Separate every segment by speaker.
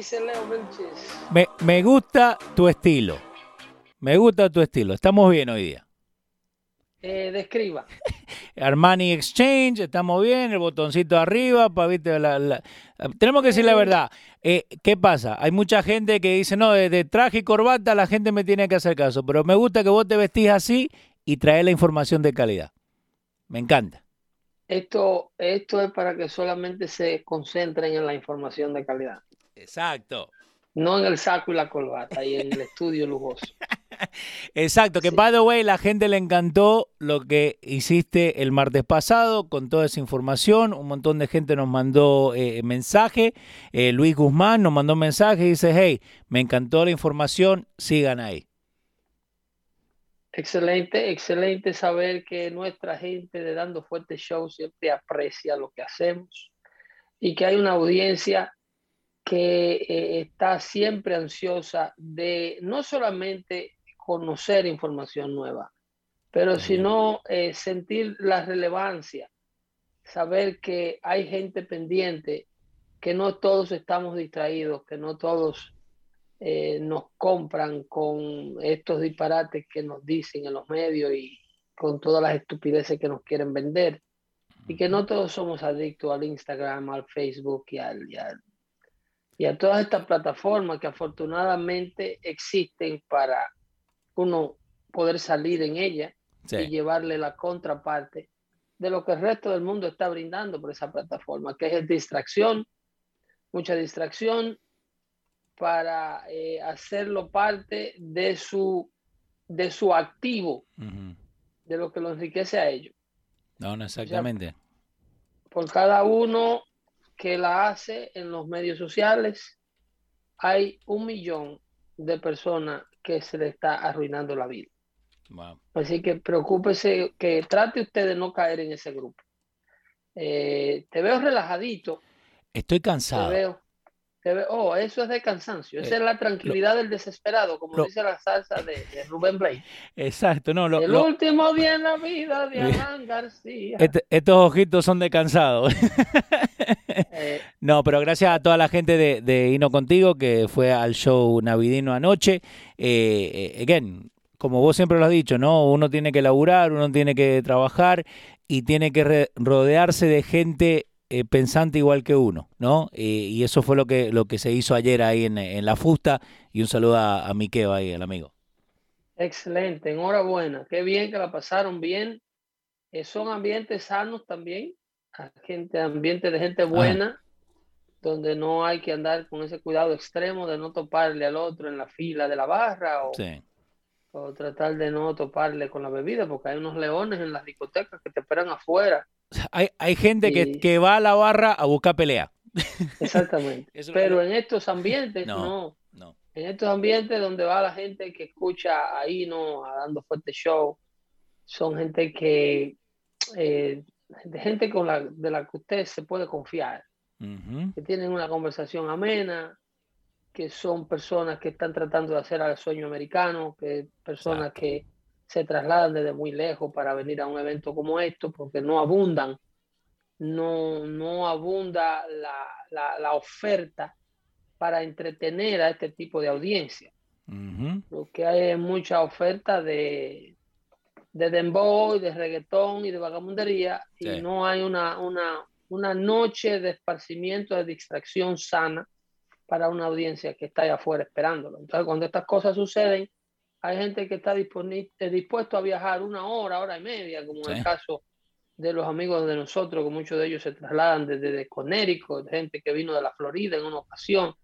Speaker 1: Dice Leo Vilches?
Speaker 2: Me, me gusta tu estilo. Me gusta tu estilo. Estamos bien hoy día.
Speaker 1: Eh, describa.
Speaker 2: Armani Exchange, estamos bien, el botoncito arriba, pa, ¿viste? La- la- tenemos que decir la verdad. Eh, ¿Qué pasa? Hay mucha gente que dice, no, de, de traje y corbata la gente me tiene que hacer caso, pero me gusta que vos te vestís así y traes la información de calidad. Me encanta.
Speaker 1: Esto, esto es para que solamente se concentren en la información de calidad,
Speaker 2: Exacto.
Speaker 1: no en el saco y la corbata y en el estudio lujoso.
Speaker 2: Exacto, que
Speaker 1: Sí.
Speaker 2: by the way, la gente le encantó lo que hiciste el martes pasado con toda esa información. Un montón de gente nos mandó eh, mensaje. Eh, Luis Guzmán nos mandó mensaje y dice, hey, me encantó la información, sigan ahí.
Speaker 1: Excelente, excelente saber que nuestra gente de Dando Fuerte Show siempre aprecia lo que hacemos y que hay una audiencia que eh, está siempre ansiosa de no solamente conocer información nueva, pero sino eh, sentir la relevancia, saber que hay gente pendiente, que no todos estamos distraídos, que no todos eh, nos compran con estos disparates que nos dicen en los medios y con todas las estupideces que nos quieren vender. Y que no todos somos adictos al Instagram, al Facebook y, al, y, al- y a todas estas plataformas que afortunadamente existen para uno poder salir en ellas y llevarle la contraparte de lo que el resto del mundo está brindando por esa plataforma, que es distracción, mucha distracción para eh, hacerlo parte de su, de su activo, de lo que lo enriquece a ellos.
Speaker 2: No, no, exactamente.
Speaker 1: Por cada uno que la hace en los medios sociales, hay un millón de personas que se le está arruinando la vida.
Speaker 2: Wow.
Speaker 1: Así que preocúpese, que trate usted de no caer en ese grupo. Eh, te veo relajadito,
Speaker 2: Estoy
Speaker 1: te
Speaker 2: cansado.
Speaker 1: veo, te veo, oh, eso es de cansancio, esa
Speaker 2: Eh,
Speaker 1: es la tranquilidad del desesperado, como
Speaker 2: lo-
Speaker 1: dice la salsa de, de Rubén Blades.
Speaker 2: Exacto, no, lo-
Speaker 1: El último día en la vida de. Alan García.
Speaker 2: este- estos ojitos son de cansado.
Speaker 1: Eh,
Speaker 2: No, pero gracias a toda la gente de, de Hino Contigo que fue al show navideño anoche. Eh, eh, again, como vos siempre lo has dicho, ¿no? Uno tiene que laburar, uno tiene que trabajar y tiene que re- rodearse de gente eh, pensante igual que uno, ¿no? Eh, y eso fue lo que, lo que se hizo ayer ahí en, en la fusta. Y un saludo a, a Miqueo ahí, el amigo.
Speaker 1: excelente, enhorabuena, qué bien que la pasaron bien. Eh, son ambientes sanos también, a gente, ambientes de gente buena, donde no hay que andar con ese cuidado extremo de no toparle al otro en la fila de la barra o,
Speaker 2: Sí.
Speaker 1: o tratar de no toparle con la bebida, porque hay unos leones en las discotecas que te esperan afuera.
Speaker 2: Hay, hay gente que,
Speaker 1: Y-
Speaker 2: que va a la barra a buscar pelea.
Speaker 1: Exactamente. Pero en estos ambientes
Speaker 2: No.
Speaker 1: no.
Speaker 2: No.
Speaker 1: En estos ambientes donde va la gente que escucha ahí, ¿no? A dando fuerte show, son gente que, eh, de gente con la, de la que usted se puede confiar, que tienen una conversación amena, que son personas que están tratando de hacer al sueño americano, que personas
Speaker 2: Exacto.
Speaker 1: que se trasladan desde muy lejos para venir a un evento como esto, porque no abundan no, no abunda la, oferta para entretener a este tipo de audiencia. Lo que hay es mucha oferta de, de dembow, de reggaetón y de vagabundería y no hay una, una, una noche de esparcimiento, de distracción sana para una audiencia que está ahí afuera esperándolo. Entonces, cuando estas cosas suceden, hay gente que está disponible, dispuesto a viajar una hora, hora y media, como en el caso de los amigos de nosotros, que muchos de ellos se trasladan desde de Conérico, gente que vino de la Florida en una ocasión,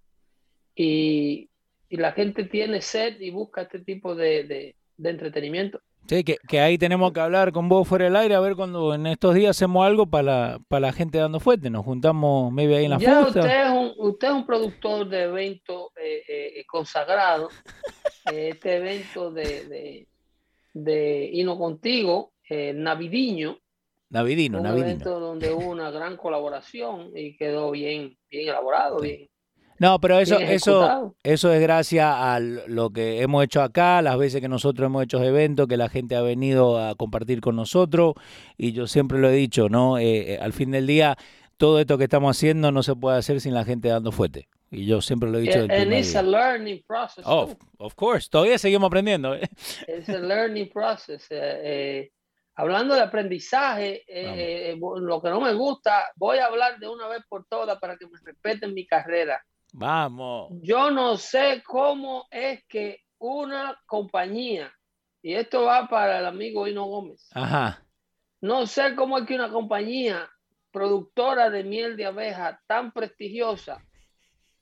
Speaker 1: y, y la gente tiene sed y busca este tipo de, de, de entretenimiento.
Speaker 2: Sí, que, que, ahí tenemos que hablar con vos fuera del aire, a ver cuando en estos días hacemos algo para la, para la gente dando fuerte. Nos juntamos maybe ahí en la
Speaker 1: ya Usted es, un, usted es un productor de eventos eh, eh, consagrado. este evento de, de, de Hino Contigo, eh, Navidiño.
Speaker 2: Navidino,
Speaker 1: un
Speaker 2: Navidino.
Speaker 1: evento donde hubo una gran colaboración y quedó bien, bien elaborado, bien
Speaker 2: no, pero eso, eso, eso es gracias a lo que hemos hecho acá, las veces que nosotros hemos hecho eventos, que la gente ha venido a compartir con nosotros, y yo siempre lo he dicho, ¿no? Eh, eh, al fin del día, todo esto que estamos haciendo no se puede hacer sin la gente dando fuerte. Y yo siempre lo he dicho.
Speaker 1: And it's a learning process.
Speaker 2: Oh, of course. Todavía seguimos aprendiendo. ¿eh?
Speaker 1: It's a learning process. hablando de aprendizaje, lo que no me gusta, voy a hablar de una vez por todas para que me respeten mi carrera.
Speaker 2: Vamos.
Speaker 1: Yo no sé cómo es que una compañía, y esto va para el amigo Hino Gómez.
Speaker 2: Ajá.
Speaker 1: No sé cómo es que una compañía productora de miel de abeja tan prestigiosa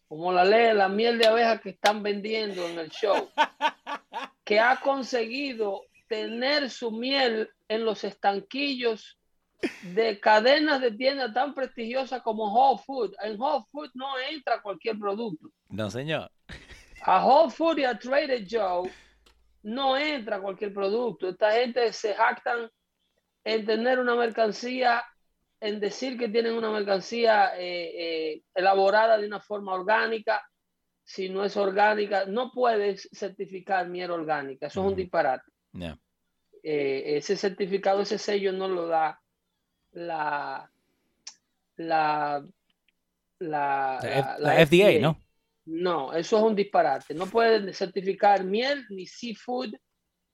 Speaker 1: como la ley la miel de abeja que están vendiendo en el show, que ha conseguido tener su miel en los estanquillos de cadenas de tiendas tan prestigiosas como Whole Foods. En Whole Foods no entra cualquier producto.
Speaker 2: No, señor.
Speaker 1: A Whole Foods y a Trader Joe no entra cualquier producto. Esta gente se jactan en tener una mercancía, en decir que tienen una mercancía eh, eh, elaborada de una forma orgánica. Si no es orgánica, no puedes certificar miel orgánica. Eso es un disparate. Eh, ese certificado, ese sello no lo da la, la, la,
Speaker 2: la, FDA, ¿no?
Speaker 1: No, eso es un disparate. No pueden certificar miel, ni seafood,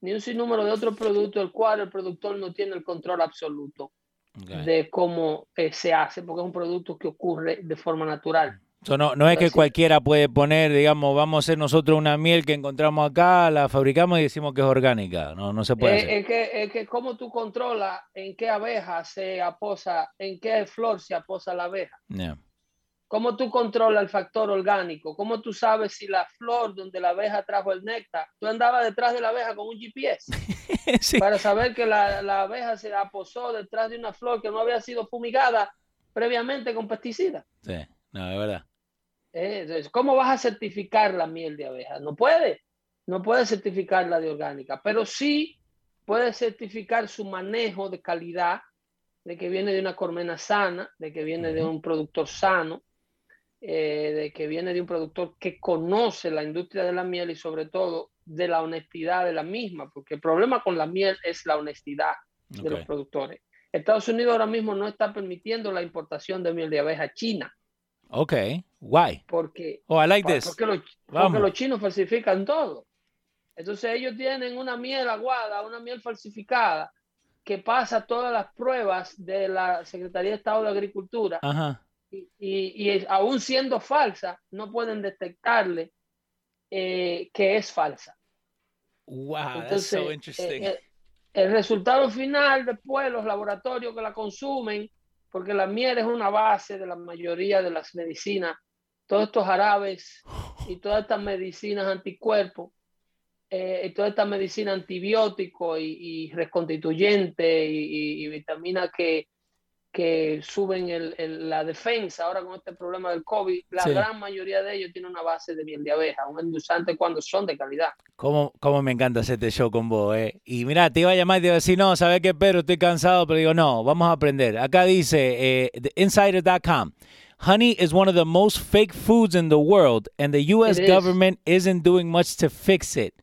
Speaker 1: ni un sinnúmero de otros productos, el cual el productor no tiene el control absoluto de cómo eh, se hace, porque es un producto que ocurre de forma natural
Speaker 2: no, no es que cualquiera puede poner, digamos, vamos a hacer nosotros una miel que encontramos acá, la fabricamos y decimos que es orgánica. No, no se puede.
Speaker 1: hacer. Es, que, es que cómo tú controlas en qué abeja se aposa, en qué flor se aposa la abeja. ¿Cómo tú controlas el factor orgánico? ¿Cómo tú sabes si la flor donde la abeja trajo el néctar? Tú andabas detrás de la abeja con un GPS para saber que la, la abeja se aposó detrás de una flor que no había sido fumigada previamente con pesticidas.
Speaker 2: Sí, no, es verdad.
Speaker 1: Eh, ¿Cómo vas a certificar la miel de abeja? No puede, no puede certificarla de orgánica, pero sí puede certificar su manejo de calidad, de que viene de una colmena sana, de que viene de un productor sano, eh, de que viene de un productor que conoce la industria de la miel y sobre todo de la honestidad de la misma, porque el problema con la miel es la honestidad de los productores. Estados Unidos ahora mismo no está permitiendo la importación de miel de abeja china.
Speaker 2: Ok, why?
Speaker 1: Porque,
Speaker 2: oh, I like this.
Speaker 1: Porque, los, porque los chinos falsifican todo. Entonces ellos tienen una miel aguada, una miel falsificada, que pasa todas las pruebas de la Secretaría de Estado de Agricultura.
Speaker 2: Ajá.
Speaker 1: Y, y, aún siendo falsa, no pueden detectarle eh, que es falsa.
Speaker 2: Wow, that's so interesting.
Speaker 1: Eh, eh, el resultado final, después, los laboratorios que la consumen, porque la miel es una base de la mayoría de las medicinas. Todos estos árabes y todas estas medicinas anticuerpos, eh, y toda esta medicina antibiótico y, y reconstituyente y, y, vitaminas que, que suben el, la defensa ahora con este problema del COVID, la gran mayoría de ellos tiene una base de miel de abeja, un endulzante cuando son de calidad.
Speaker 2: ¿Cómo, cómo me encanta este show con vos, eh? Y mira, te iba a llamar y te iba a decir, no, ¿sabes qué, Pedro? Estoy cansado, pero digo, no, vamos a aprender. Acá dice, eh, insider.com. Honey is one of the most fake foods in the world, and the U.S. government isn't doing much to fix it.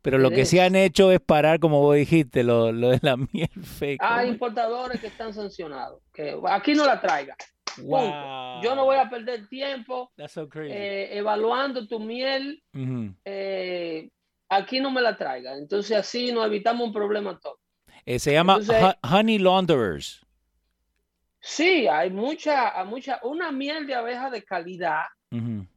Speaker 2: Pero lo que sí han hecho es parar, como vos dijiste, lo, lo de la miel fake.
Speaker 1: Hay importadores que están sancionados. Que aquí no la traiga. Wow. Yo no voy a perder tiempo eh, evaluando tu miel. eh, aquí no me la traiga. Entonces así nos evitamos un problema todo.
Speaker 2: Eh, se llama Honey Launderers.
Speaker 1: Sí, hay mucha, mucha, una miel de abeja de calidad en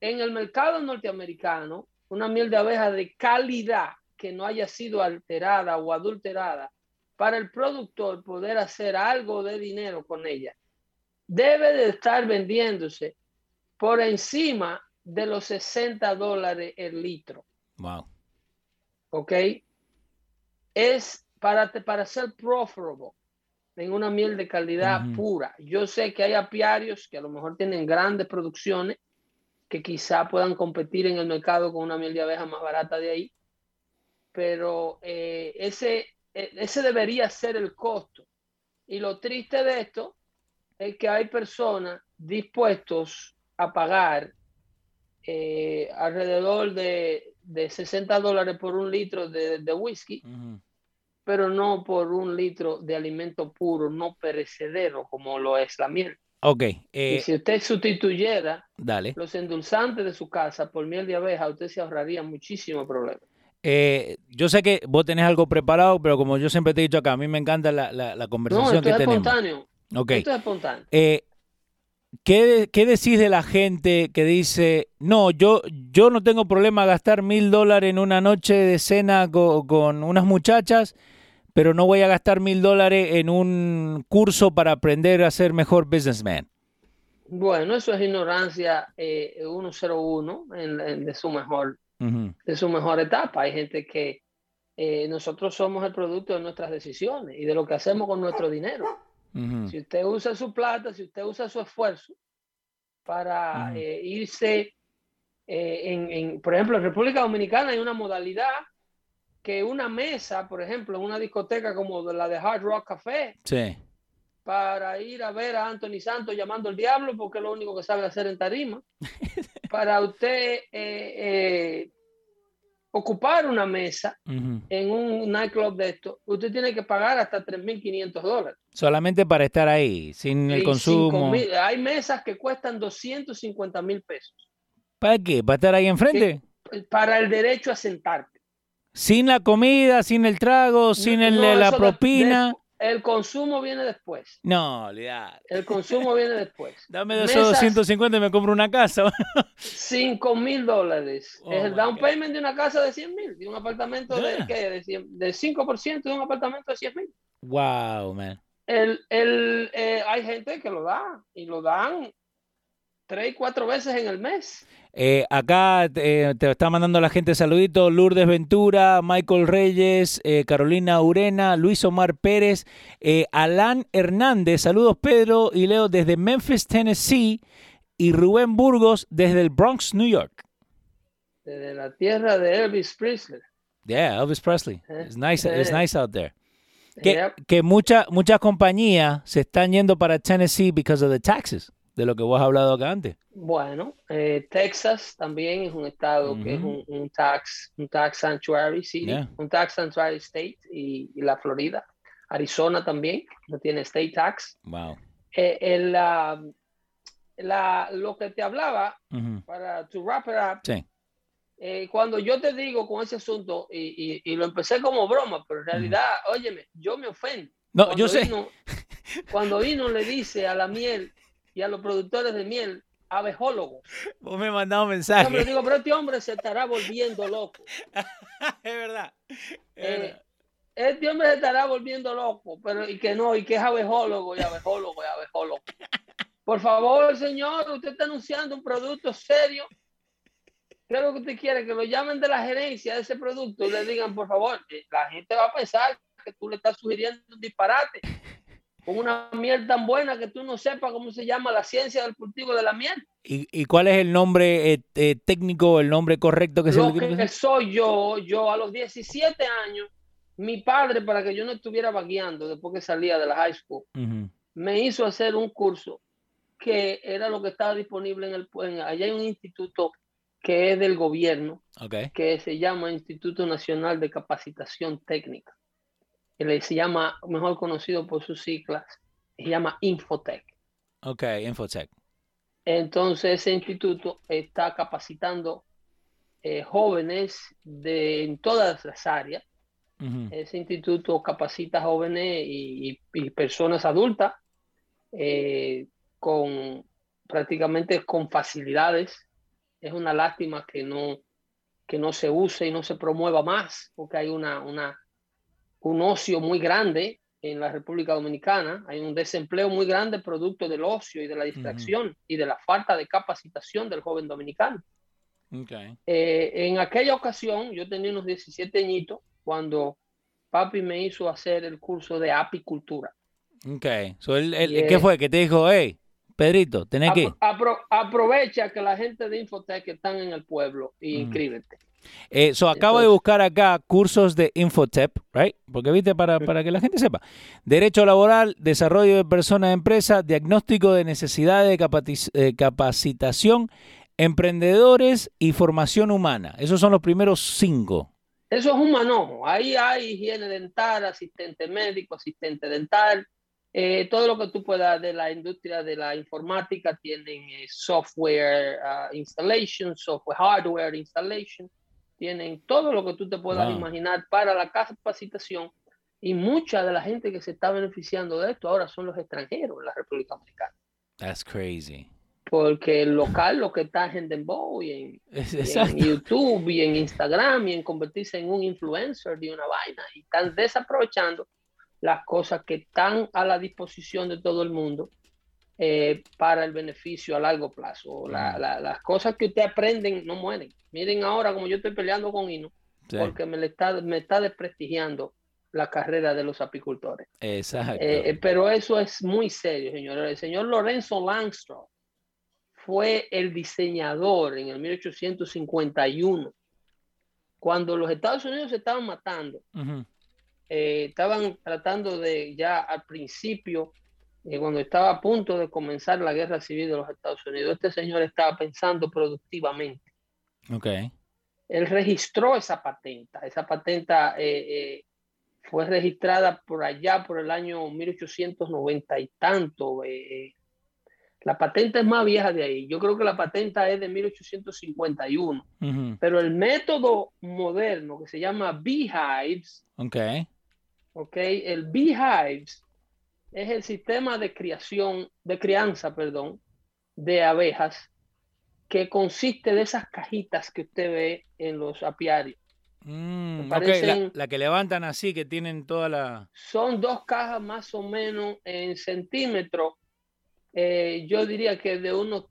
Speaker 1: el mercado norteamericano, una miel de abeja de calidad que no haya sido alterada o adulterada para el productor poder hacer algo de dinero con ella. Debe de estar vendiéndose por encima de los 60 dólares el litro.
Speaker 2: Wow.
Speaker 1: ¿Ok? Es para, para ser profitable en una miel de calidad pura. Yo sé que hay apiarios que a lo mejor tienen grandes producciones que quizá puedan competir en el mercado con una miel de abeja más barata de ahí, pero eh, ese, e, ese debería ser el costo. Y lo triste de esto es que hay personas dispuestos a pagar eh, alrededor de, de, 60 dólares por un litro de, de whisky pero no por un litro de alimento puro, no perecedero, como lo es la miel.
Speaker 2: Ok.
Speaker 1: y eh, si usted sustituyera los endulzantes de su casa por miel de abeja, usted se ahorraría muchísimo problema.
Speaker 2: Eh, yo sé que vos tenés algo preparado, pero como yo siempre te he dicho acá, a mí me encanta la, la, conversación no, esto
Speaker 1: que
Speaker 2: es
Speaker 1: tenemos. Espontáneo. Okay. Esto es espontáneo.
Speaker 2: Eh, ¿qué, ¿qué, decís de la gente que dice, no, yo, yo no tengo problema gastar mil dólares en una noche de cena con unas muchachas pero no voy a gastar mil dólares en un curso para aprender a ser mejor businessman.
Speaker 1: Bueno, eso es ignorancia 101 eh, en, de su mejor de su mejor etapa. Hay gente que eh, nosotros somos el producto de nuestras decisiones y de lo que hacemos con nuestro dinero. Si usted usa su plata, si usted usa su esfuerzo para eh, irse en, en, por ejemplo, en República Dominicana hay una modalidad que una mesa, por ejemplo, en una discoteca como la de Hard Rock Café,
Speaker 2: sí.
Speaker 1: para ir a ver a Anthony Santos llamando al diablo, porque es lo único que sabe hacer en tarima, para usted eh, eh, ocupar una mesa en un nightclub de esto, usted tiene que pagar hasta 3.500 dólares.
Speaker 2: Solamente para estar ahí, sin el consumo.
Speaker 1: hay mesas que cuestan 250 mil pesos.
Speaker 2: ¿Para qué? ¿Para estar ahí enfrente?
Speaker 1: Para el derecho a sentarte.
Speaker 2: Sin la comida, sin el trago, sin el, la propina.
Speaker 1: El consumo viene después.
Speaker 2: No, olvidate.
Speaker 1: El consumo viene después.
Speaker 2: Dame de esos 250 y me compro una casa.
Speaker 1: 5 mil dólares. Oh es el down payment de una casa de 100 mil. De un apartamento de, ¿qué? De, 100, de 5% de un apartamento de 100 mil.
Speaker 2: Wow, man.
Speaker 1: El, el, eh, hay gente que lo da y lo dan tres, cuatro veces en el mes.
Speaker 2: Eh, acá eh, te está mandando la gente saluditos, Lourdes Ventura, Michael Reyes, eh, Carolina Urena, Luis Omar Pérez, Alan Hernández, saludos Pedro y Leo desde Memphis, Tennessee, y Rubén Burgos desde el Bronx, New York.
Speaker 1: Desde la tierra de Elvis Presley.
Speaker 2: Yeah, Elvis Presley. It's nice, it's nice out there. Que, que muchas compañías se están yendo para Tennessee because of the taxes de lo que vos has hablado acá antes.
Speaker 1: Bueno, eh, Texas también es un estado que es un, tax, un tax sanctuary city, un tax sanctuary state y, la Florida. Arizona también, no tiene state tax.
Speaker 2: Wow.
Speaker 1: Eh, la, lo que te hablaba, para to wrap it up,
Speaker 2: sí.
Speaker 1: Eh, cuando yo te digo con ese asunto, y, y, lo empecé como broma, pero en realidad, óyeme, yo me ofendo.
Speaker 2: No, yo sé.
Speaker 1: cuando vino le dice a la miel, y a los productores de miel abejólogos.
Speaker 2: Vos me mandado un mensaje.
Speaker 1: Yo digo, pero este hombre se estará volviendo loco.
Speaker 2: es verdad.
Speaker 1: Eh, este hombre se estará volviendo loco, pero y que no, y que es abejólogo y abejólogo y abejólogo. Por favor, señor, usted está anunciando un producto serio. ¿Qué es lo que usted quiere? Que lo llamen de la gerencia de ese producto y le digan, por favor, la gente va a pensar que tú le estás sugiriendo un disparate con una miel tan buena que tú no sepas cómo se llama la ciencia del cultivo de la miel.
Speaker 2: ¿Y, cuál es el nombre eh, eh, técnico, el nombre correcto que se
Speaker 1: Lo que soy yo, yo a los 17 años, mi padre, para que yo no estuviera vagueando después que salía de la high school, me hizo hacer un curso que era lo que estaba disponible en el... En, allá hay un instituto que es del gobierno,
Speaker 2: Okay.
Speaker 1: que se llama Instituto Nacional de Capacitación Técnica. Él se llama, mejor conocido por sus siglas, se llama Infotec.
Speaker 2: Okay, Infotech.
Speaker 1: Entonces ese instituto está capacitando eh, jóvenes de, en todas las áreas.
Speaker 2: Ujú.
Speaker 1: Ese instituto capacita jóvenes y, y- y personas adultas eh, con prácticamente con facilidades. Es una lástima que no, que no se use y no se promueva más, porque hay una, una, un ocio muy grande en la República Dominicana. Hay un desempleo muy grande producto del ocio y de la distracción y de la falta de capacitación del joven dominicano.
Speaker 2: Okay.
Speaker 1: Eh, en aquella ocasión, yo tenía unos 17 añitos cuando papi me hizo hacer el curso de apicultura.
Speaker 2: Okay. So, él-
Speaker 1: Y,
Speaker 2: ¿Qué
Speaker 1: eh,
Speaker 2: fue? Que te dijo, hey, Pedrito, tenés que...
Speaker 1: Apro- apro- aprovecha que la gente de Infotec están en el pueblo y
Speaker 2: Mm.
Speaker 1: inscríbete.
Speaker 2: Eh, so, acabo de buscar acá cursos de Infotep, right? Porque viste, para, para que la gente sepa. Derecho laboral, desarrollo de personas de empresa, diagnóstico de necesidades de eh, capacitación, emprendedores y formación humana. Esos son los primeros cinco.
Speaker 1: Eso es un manojo. Ahí hay higiene dental, asistente médico, asistente dental, eh, todo lo que tú puedas de la industria de la informática. Tienen eh, software installation, software hardware installation. Tienen todo lo que tú te puedas
Speaker 2: Wow.
Speaker 1: imaginar para la capacitación. Y mucha de la gente que se está beneficiando de esto ahora son los extranjeros en la República Dominicana.
Speaker 2: That's crazy.
Speaker 1: Porque el local lo que está es en Dembow y en, y en. YouTube y en Instagram y en convertirse en un influencer de una vaina y están desaprovechando las cosas que están a la disposición de todo el mundo eh, para el beneficio a largo plazo. La- la- las cosas que ustedes aprenden no mueren. Miren ahora como yo estoy peleando con Hino
Speaker 2: Sí,
Speaker 1: porque me, le está, me está desprestigiando la carrera de los apicultores.
Speaker 2: Exacto.
Speaker 1: Eh, eh, pero eso es muy serio, señores. El señor Lorenzo Langstrom fue el diseñador en el 1851, cuando los Estados Unidos se estaban matando. Eh, estaban tratando de ya al principio, eh, cuando estaba a punto de comenzar la guerra civil de los Estados Unidos, este señor estaba pensando productivamente.
Speaker 2: Okay.
Speaker 1: Él registró esa patenta. Esa patenta eh, eh, fue registrada por allá por el año 1890 y tanto. eh, eh. La patenta es más vieja de ahí. Yo creo que la patenta es de 1851.
Speaker 2: Ujú.
Speaker 1: Pero el método moderno que se llama beehives,
Speaker 2: Okay.
Speaker 1: ¿ok? El beehives es el sistema de criación, de crianza, perdón, de abejas que consiste de esas cajitas que usted ve en los apiarios.
Speaker 2: Mm, la que levantan así, que tienen toda la...
Speaker 1: Son dos cajas más o menos en centímetros. eh, yo diría que de unos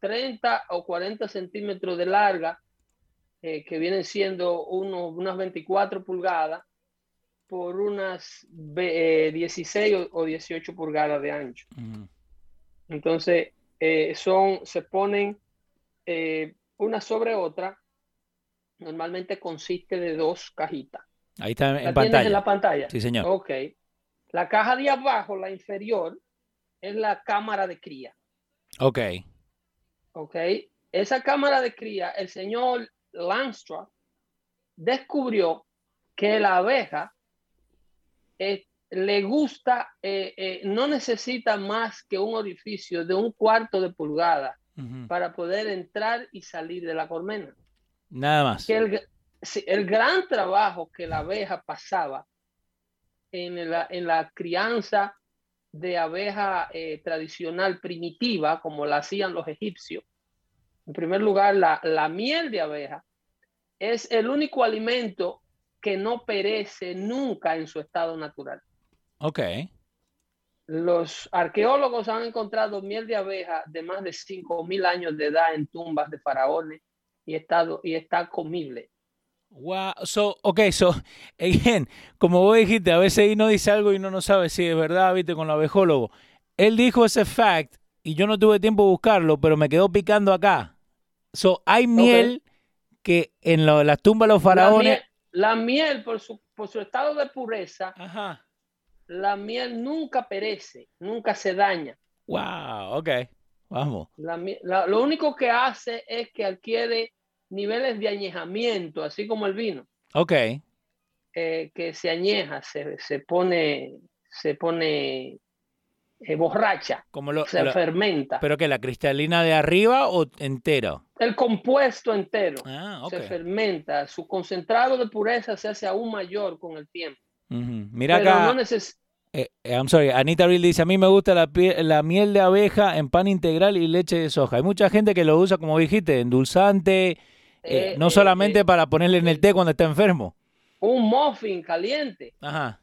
Speaker 1: 30 o 40 centímetros de larga, eh, que vienen siendo unos, unas 24 pulgadas por unas ve- eh, 16 o- o 18 pulgadas de ancho. Entonces, eh, son, se ponen eh, una sobre otra. Normalmente consiste de dos cajitas.
Speaker 2: Ahí está
Speaker 1: ¿La
Speaker 2: en
Speaker 1: tienes
Speaker 2: pantalla.
Speaker 1: en la pantalla?
Speaker 2: Sí, señor.
Speaker 1: Ok. La caja de abajo, la inferior, es la cámara de cría.
Speaker 2: Ok.
Speaker 1: Ok. Esa cámara de cría, el señor Langstroth descubrió que la abeja eh, le gusta, eh, eh, no necesita más que un orificio de un cuarto de pulgada para poder entrar y salir de la colmena.
Speaker 2: Nada más.
Speaker 1: que el, el gran trabajo que la abeja pasaba en la, en la crianza de abeja eh, tradicional primitiva, como la hacían los egipcios. En primer lugar, la, la miel de abeja es el único alimento que no perece nunca en su estado natural.
Speaker 2: Ok.
Speaker 1: Los arqueólogos han encontrado miel de abeja de más de 5.000 años de edad en tumbas de faraones y, estado, y está comible.
Speaker 2: Wow. So, ok, so, again, como vos dijiste, a veces uno dice algo y uno no sabe si es verdad, viste, con el abejólogo. Él dijo ese fact y yo no tuve tiempo de buscarlo, pero me quedó picando acá. So, hay miel que en lo- las tumbas de los faraones.
Speaker 1: La miel, por, su, por su estado de pureza,
Speaker 2: Ajá.
Speaker 1: la miel nunca perece, nunca se daña.
Speaker 2: Wow, ok. Vamos.
Speaker 1: La- lo único que hace es que adquiere niveles de añejamiento, así como el vino.
Speaker 2: Ok.
Speaker 1: Eh, que se añeja, se, se pone, se pone eh, borracha,
Speaker 2: Como lo,
Speaker 1: se
Speaker 2: lo-
Speaker 1: fermenta.
Speaker 2: ¿Pero que la cristalina de arriba o entero?
Speaker 1: el compuesto entero
Speaker 2: Ah,
Speaker 1: se fermenta, su concentrado de pureza se hace aún mayor con el tiempo.
Speaker 2: Ujú. Mira
Speaker 1: Pero
Speaker 2: acá,
Speaker 1: no
Speaker 2: eh, eh, I'm sorry, Anita Real dice, a mí me gusta la, la miel de abeja en pan integral y leche de soja. Hay mucha gente que lo usa, como dijiste, endulzante, eh,
Speaker 1: Eh,
Speaker 2: no
Speaker 1: eh,
Speaker 2: solamente para ponerle en el té cuando está enfermo.
Speaker 1: un muffin caliente
Speaker 2: Ajá.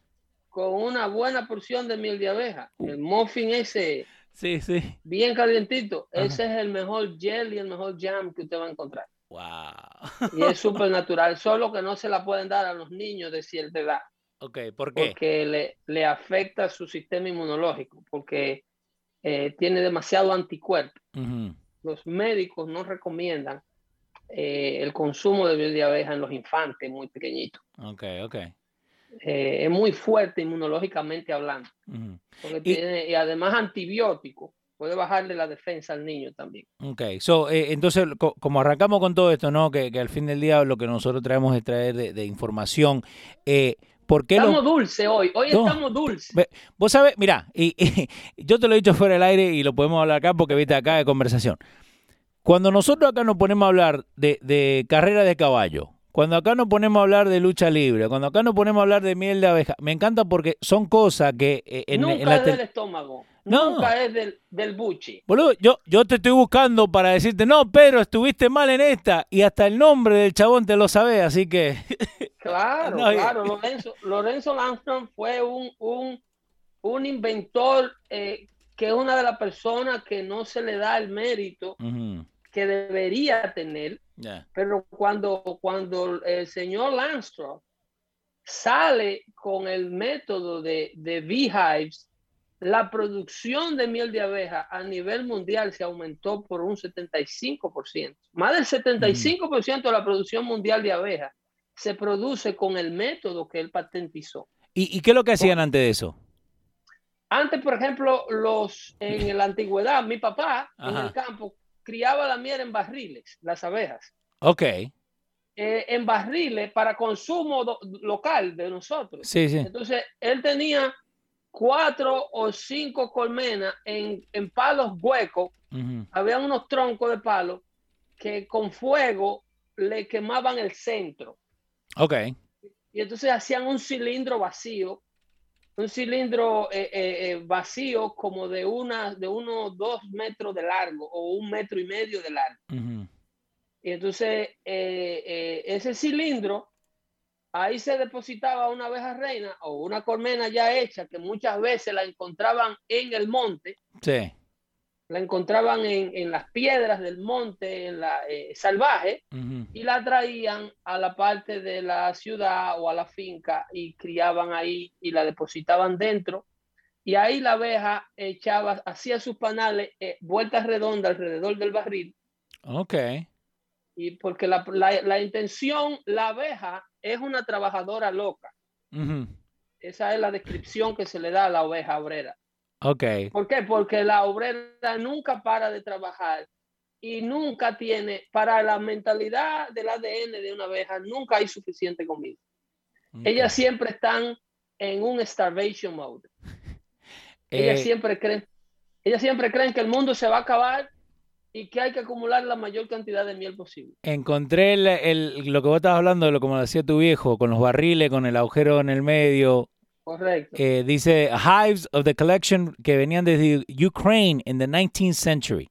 Speaker 1: Con una buena porción de miel de abeja.
Speaker 2: Uh.
Speaker 1: El muffin ese
Speaker 2: Sí, sí.
Speaker 1: bien calientito,
Speaker 2: Ajá.
Speaker 1: ese es el mejor jelly, el mejor jam que usted va a encontrar.
Speaker 2: Wow.
Speaker 1: Y es súper natural, solo que no se la pueden dar a los niños de cierta edad,
Speaker 2: ok, ¿por qué?
Speaker 1: porque le, le afecta su sistema inmunológico, porque eh, tiene demasiado anticuerpo. Los médicos no recomiendan eh, el consumo de miel de abeja en los infantes muy pequeñitos.
Speaker 2: Ok, ok.
Speaker 1: Eh, es muy fuerte inmunológicamente hablando, porque
Speaker 2: Y-
Speaker 1: tiene, y además antibiótico, puede bajarle la defensa al niño también.
Speaker 2: Ok, so, eh, entonces, co- como arrancamos con todo esto, ¿no? Que, que al fin del día lo que nosotros traemos es traer de, de información. Eh, ¿Por qué
Speaker 1: Estamos
Speaker 2: los
Speaker 1: dulces hoy, hoy
Speaker 2: No.
Speaker 1: estamos dulces.
Speaker 2: Ve- Vos sabés, mira, y, y yo te lo he dicho fuera del aire y lo podemos hablar acá porque viste acá de conversación. Cuando nosotros acá nos ponemos a hablar de, de carrera de caballo, cuando acá nos ponemos a hablar de lucha libre, cuando acá nos ponemos a hablar de miel de abeja, me encanta porque son cosas que eh, en,
Speaker 1: Nunca
Speaker 2: en la
Speaker 1: es del estómago,
Speaker 2: No.
Speaker 1: nunca es del, del buchi.
Speaker 2: Boludo, yo, yo te estoy buscando para decirte, no, Pedro, estuviste mal en esta y hasta el nombre del chabón te lo sabés, así que...
Speaker 1: Claro,
Speaker 2: No,
Speaker 1: claro. Lorenzo, Lorenzo Armstrong fue un, un, un inventor eh, que es una de las personas que no se le da el mérito que debería tener, pero cuando, cuando el señor Armstrong sale con el método de, de beehives, la producción de miel de abeja a nivel mundial se aumentó por un 75%. Más del 75% de la producción mundial de abeja se produce con el método que él patentizó.
Speaker 2: ¿Y, y qué es lo que hacían antes de eso?
Speaker 1: Antes, por ejemplo, los en la antigüedad, mi papá en el campo criaba la miel en barriles, las abejas.
Speaker 2: Ok,
Speaker 1: eh, en barriles para consumo do- local de nosotros.
Speaker 2: sí, sí.
Speaker 1: Entonces, él tenía cuatro o cinco colmenas en, en palos huecos.
Speaker 2: Ujú,
Speaker 1: Había unos troncos de palo que con fuego le quemaban el centro.
Speaker 2: Ok,
Speaker 1: Y entonces hacían un cilindro vacío, un cilindro eh, eh, eh, vacío como de, una, de unos dos metros de largo o un metro y medio de largo. Y entonces eh, ese cilindro, ahí se depositaba una abeja reina o una colmena ya hecha que muchas veces la encontraban en el monte,
Speaker 2: sí.
Speaker 1: La encontraban en, en las piedras del monte, en la eh, salvaje, y la traían a la parte de la ciudad o a la finca y criaban ahí y la depositaban dentro. Y ahí la abeja echaba, hacía sus panales eh, vueltas redondas alrededor del barril
Speaker 2: Ok,
Speaker 1: y porque la, la- la intención, la abeja es una trabajadora loca. Esa es la descripción que se le da a la oveja obrera.
Speaker 2: Ok,
Speaker 1: ¿Por qué? Porque la obrera nunca para de trabajar y nunca tiene, para la mentalidad del ADN de una abeja, nunca hay suficiente comida. Ellas siempre están en un starvation mode. Ellas
Speaker 2: Eh,
Speaker 1: siempre creen, ellas siempre creen que el mundo se va a acabar y que hay que acumular la mayor cantidad de miel posible.
Speaker 2: Encontré el, el- lo que vos estabas hablando, de lo como lo decía tu viejo, con los barriles, con el agujero en el medio.
Speaker 1: Correcto.
Speaker 2: Eh, dice hives of the collection que venían desde Ukraine in the 19th century.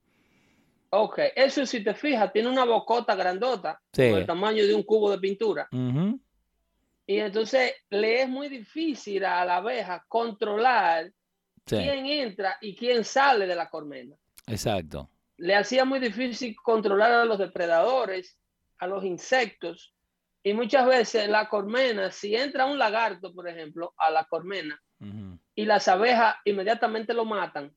Speaker 1: Ok, eso si te fijas, tiene una bocota grandota,
Speaker 2: Sí.
Speaker 1: con el tamaño de un cubo de pintura. Y entonces le es muy difícil a la abeja controlar
Speaker 2: Sí,
Speaker 1: quién entra y quién sale de la colmena.
Speaker 2: exacto.
Speaker 1: Le hacía muy difícil controlar a los depredadores, a los insectos. Y muchas veces la colmena, si entra un lagarto, por ejemplo, a la colmena, y las abejas inmediatamente lo matan,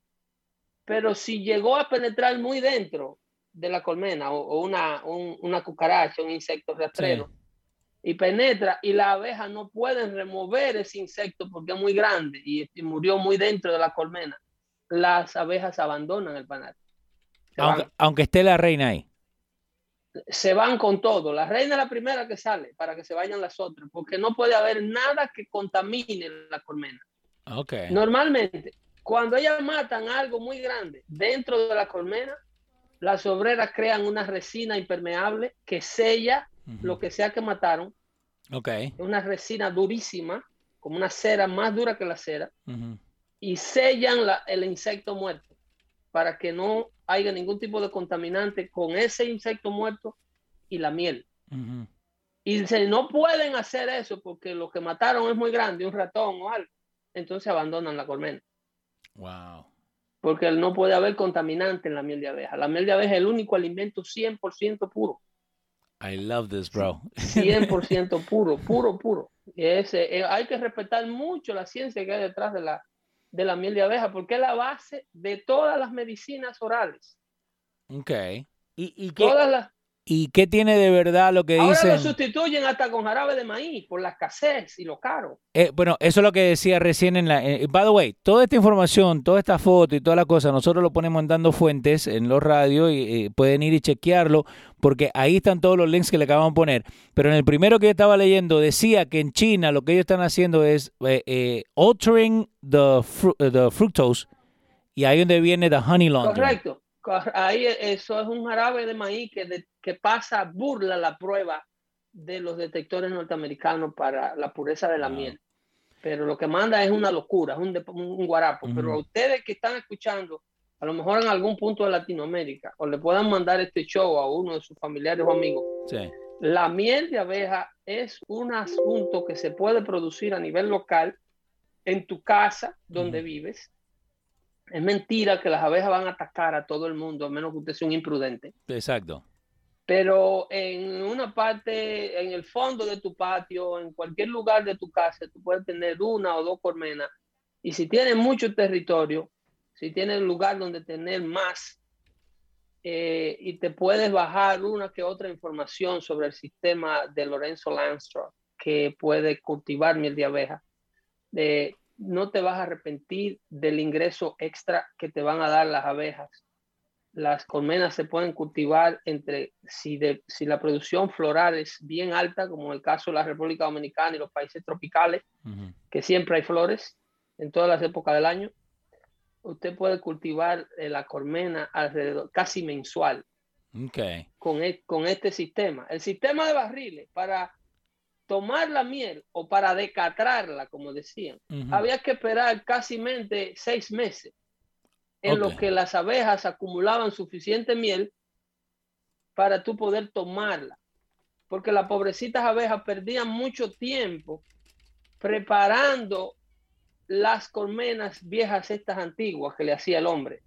Speaker 1: pero si llegó a penetrar muy dentro de la colmena o, o una, un- una cucaracha, un insecto rastrero, y penetra y la abeja no pueden remover ese insecto porque es muy grande y, y murió muy dentro de la colmena, las abejas abandonan el panal.
Speaker 2: Aunque esté la reina ahí.
Speaker 1: Se van con todo. La reina es la primera que sale para que se vayan las otras, porque no puede haber nada que contamine la colmena.
Speaker 2: Okay.
Speaker 1: Normalmente, cuando ellas matan algo muy grande dentro de la colmena, las obreras crean una resina impermeable que sella lo que sea que mataron.
Speaker 2: Okay.
Speaker 1: Una resina durísima, como una cera más dura que la cera, y sellan el insecto muerto para que no haya ningún tipo de contaminante con ese insecto muerto y la miel. Y se, no pueden hacer eso porque lo que mataron es muy grande, un ratón o algo. Entonces abandonan la colmena.
Speaker 2: Wow.
Speaker 1: Porque no puede haber contaminante en la miel de abeja. La miel de abeja es el único alimento 100% puro.
Speaker 2: I love this, bro.
Speaker 1: 100% puro, puro, puro. Ese, eh, hay que respetar mucho la ciencia que hay detrás de la, de la miel de abeja, porque es la base de todas las medicinas orales.
Speaker 2: Ok. ¿Y, y
Speaker 1: qué, todas las,
Speaker 2: ¿Y qué tiene de verdad lo que
Speaker 1: Ahora
Speaker 2: dicen?
Speaker 1: lo sustituyen hasta con jarabe de maíz por la escasez y lo caro.
Speaker 2: Eh, bueno, eso es lo que decía recién en la... Eh, by the way, toda esta información, toda esta foto y toda la cosa, nosotros lo ponemos en Dando Fuentes en los radios y eh, pueden ir y chequearlo porque ahí están todos los links que le acabamos de poner. Pero en el primero que yo estaba leyendo decía que en China lo que ellos están haciendo es altering the, the fructose y ahí donde viene the honey laundry.
Speaker 1: Correcto. Ahí eso es un jarabe de maíz que, que pasa, burla la prueba de los detectores norteamericanos para la pureza de la miel. Pero lo que manda es una locura, es un, un, guarapo. Pero a ustedes que están escuchando, a lo mejor en algún punto de Latinoamérica, o le puedan mandar este show a uno de sus familiares o amigos. La miel de abeja es un asunto que se puede producir a nivel local en tu casa donde vives es mentira que las abejas van a atacar a todo el mundo, a menos que usted sea un imprudente.
Speaker 2: Exacto.
Speaker 1: Pero en una parte, en el fondo de tu patio, en cualquier lugar de tu casa, tú puedes tener una o dos colmenas. Y si tienes mucho territorio, si tienes lugar donde tener más, eh, y te puedes bajar una que otra información sobre el sistema de Lorenzo Lanstra, que puede cultivar miel de abeja. De, no te vas a arrepentir del ingreso extra que te van a dar las abejas. Las colmenas se pueden cultivar entre, si, de, si la producción floral es bien alta, como en el caso de la República Dominicana y los países tropicales, que siempre hay flores en todas las épocas del año, usted puede cultivar eh, la colmena alrededor, casi mensual. Con, e, con este sistema. El sistema de barriles para tomar la miel o para decatrarla, como decían, había que esperar casi seis meses en los que las abejas acumulaban suficiente miel para tú poder tomarla. Porque las pobrecitas abejas perdían mucho tiempo preparando las colmenas viejas estas antiguas que le hacía el hombre.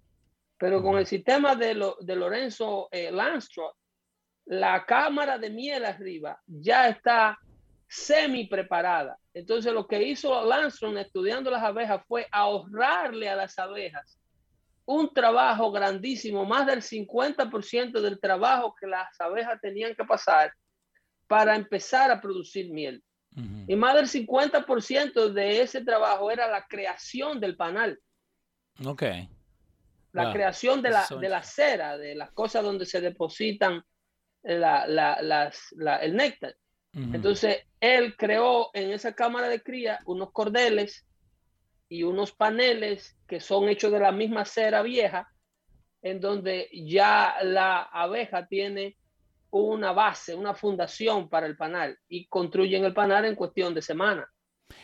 Speaker 1: Pero con el sistema de, de Lorenzo eh, la cámara de miel arriba ya está semi preparada. Entonces lo que hizo Lanston estudiando las abejas fue ahorrarle a las abejas un trabajo grandísimo, más del 50% del trabajo que las abejas tenían que pasar para empezar a producir miel. Y más del 50% de ese trabajo era la creación del panal.
Speaker 2: Ok.
Speaker 1: La creación de la, de la cera, de las cosas donde se depositan la, las, el néctar. Entonces, él creó en esa cámara de cría unos cordeles y unos paneles que son hechos de la misma cera vieja, en donde ya la abeja tiene una base, una fundación para el panal y construyen el panal en cuestión de semana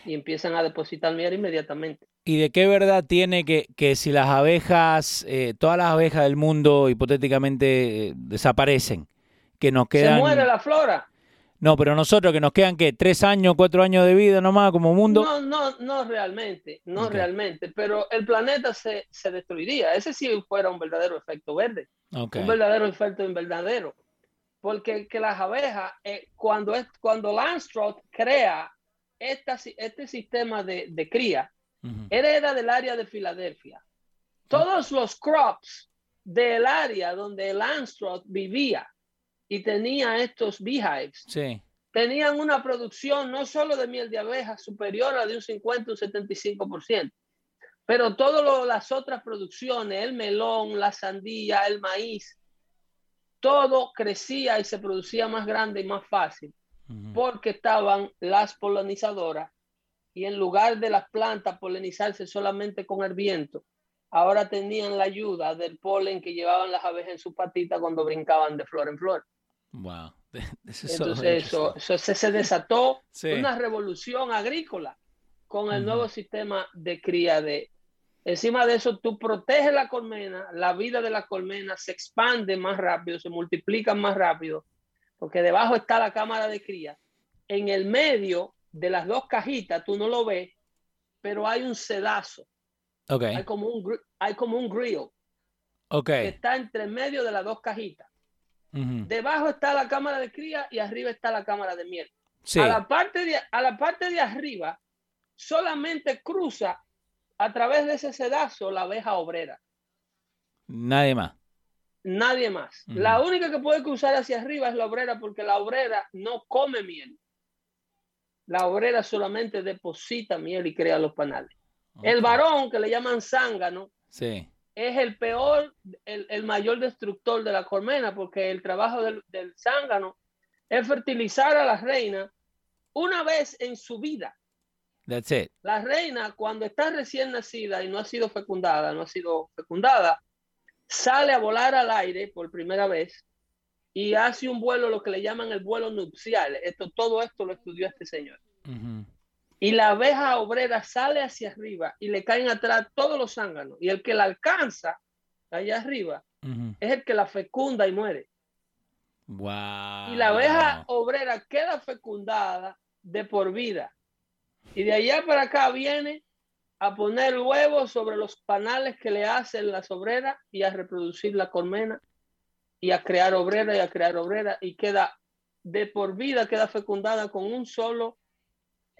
Speaker 1: y empiezan a depositar miel inmediatamente.
Speaker 2: ¿Y de qué verdad tiene que, que si las abejas, eh, todas las abejas del mundo hipotéticamente eh, desaparecen, que nos quedan...
Speaker 1: Se muere la flora.
Speaker 2: No, pero nosotros que nos quedan que tres años, cuatro años de vida nomás como mundo.
Speaker 1: No, no, no realmente, no realmente, pero el planeta se, se, destruiría. Ese sí fuera un verdadero efecto verde. Un verdadero efecto invernadero. Porque que las abejas, eh, cuando, es, cuando Landstroth crea esta, este sistema de, de cría, hereda del área de Filadelfia. Todos los crops del área donde Landstroth vivía y tenía estos beehives,
Speaker 2: sí.
Speaker 1: tenían una producción no solo de miel de abeja superior a de un 50 o un 75%, pero todas las otras producciones, el melón, la sandía, el maíz, todo crecía y se producía más grande y más fácil porque estaban las polinizadoras y en lugar de las plantas polinizarse solamente con el viento, ahora tenían la ayuda del polen que llevaban las abejas en su patita cuando brincaban de flor en flor.
Speaker 2: Wow.
Speaker 1: Entonces eso, se, desató una revolución agrícola con el nuevo sistema de cría de... Encima de eso, tú proteges la colmena, la vida de la colmena se expande más rápido, se multiplica más rápido, porque debajo está la cámara de cría. En el medio de las dos cajitas, tú no lo ves, pero hay un sedazo.
Speaker 2: Okay.
Speaker 1: Hay como un, hay como un grill.
Speaker 2: Okay.
Speaker 1: Que está entre medio de las dos cajitas. Debajo está la cámara de cría y arriba está la cámara de miel. A, la parte de, a la parte de arriba solamente cruza a través de ese sedazo la abeja obrera.
Speaker 2: Nadie más.
Speaker 1: Nadie más. La única que puede cruzar hacia arriba es la obrera porque la obrera no come miel. La obrera solamente deposita miel y crea los panales. El varón, que le llaman zángano,
Speaker 2: sí
Speaker 1: es el peor, el, mayor destructor de la colmena, porque el trabajo del, zángano es fertilizar a la reina una vez en su vida.
Speaker 2: That's it.
Speaker 1: La reina, cuando está recién nacida y no ha sido fecundada, no ha sido fecundada, sale a volar al aire por primera vez y hace un vuelo, lo que le llaman el vuelo nupcial. Esto, todo esto lo estudió este señor y la abeja obrera sale hacia arriba y le caen atrás todos los zánganos. Y el que la alcanza allá arriba es el que la fecunda y muere.
Speaker 2: Wow.
Speaker 1: Y la abeja obrera queda fecundada de por vida. Y de allá para acá viene a poner huevos sobre los panales que le hacen las obreras y a reproducir la colmena y a crear obrera y a crear obrera y queda de por vida, queda fecundada con un solo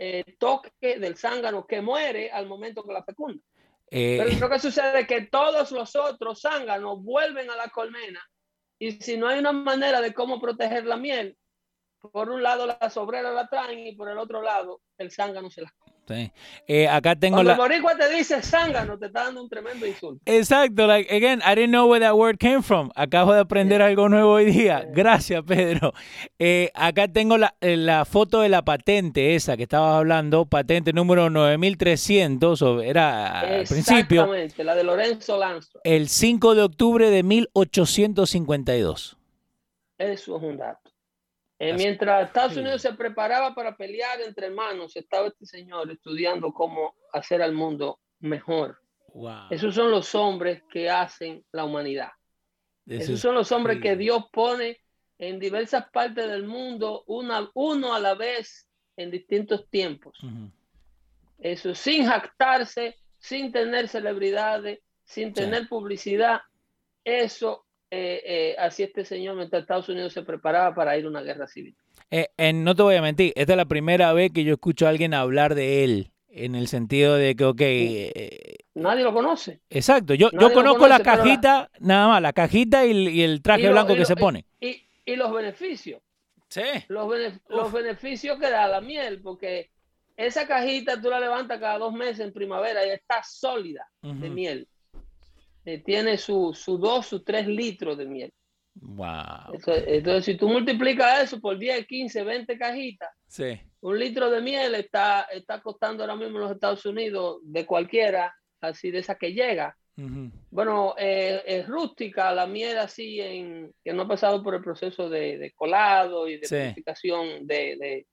Speaker 1: eh, toque del zángano que muere al momento que la fecunda. Eh, Pero lo que sucede es que todos los otros zánganos vuelven a la colmena y si no hay una manera de cómo proteger la miel, por un lado las obreras la traen y por el otro lado el zángano se la
Speaker 2: eh, acá tengo
Speaker 1: Cuando
Speaker 2: la.
Speaker 1: boricua te dice zángano, te está dando un tremendo insulto.
Speaker 2: Exacto, like again, I didn't know where that word came from. Acabo de aprender algo nuevo hoy día. Gracias, Pedro. Eh, acá tengo la, eh, la, foto de la patente esa que estabas hablando, patente número 9300, era al principio.
Speaker 1: Exactamente, la de Lorenzo Lanzo.
Speaker 2: El 5 de octubre de 1852.
Speaker 1: Eso es un dato. Eh, mientras Estados Unidos se preparaba para pelear entre hermanos, estaba este señor estudiando cómo hacer al mundo mejor. Esos son los hombres que hacen la humanidad. Esos son los hombres que Dios pone en diversas partes del mundo, una, uno a la vez, en distintos tiempos. Eso sin jactarse, sin tener celebridades, sin tener publicidad. Eso eh, eh, así este señor mientras Estados Unidos se preparaba para ir a una guerra civil.
Speaker 2: Eh, no te voy a mentir, esta es la primera vez que yo escucho a alguien hablar de él, en el sentido de que, ok...
Speaker 1: Eh, Nadie lo conoce.
Speaker 2: Exacto, yo, yo conozco la cajita, nada más, la cajita y, el traje blanco que se pone.
Speaker 1: Y, los beneficios.
Speaker 2: Sí.
Speaker 1: Los, los beneficios que da la miel, porque esa cajita tú la levantas cada dos meses en primavera y está sólida de miel. Eh, tiene su, su dos, sus tres litros de miel.
Speaker 2: Wow.
Speaker 1: Entonces, si tú multiplicas eso por 10, 15, 20 cajitas,
Speaker 2: sí.
Speaker 1: un litro de miel está, está costando ahora mismo en los Estados Unidos de cualquiera, así de esa que llega. Bueno, eh, es rústica, la miel así en, que no ha pasado por el proceso de, colado y de purificación de,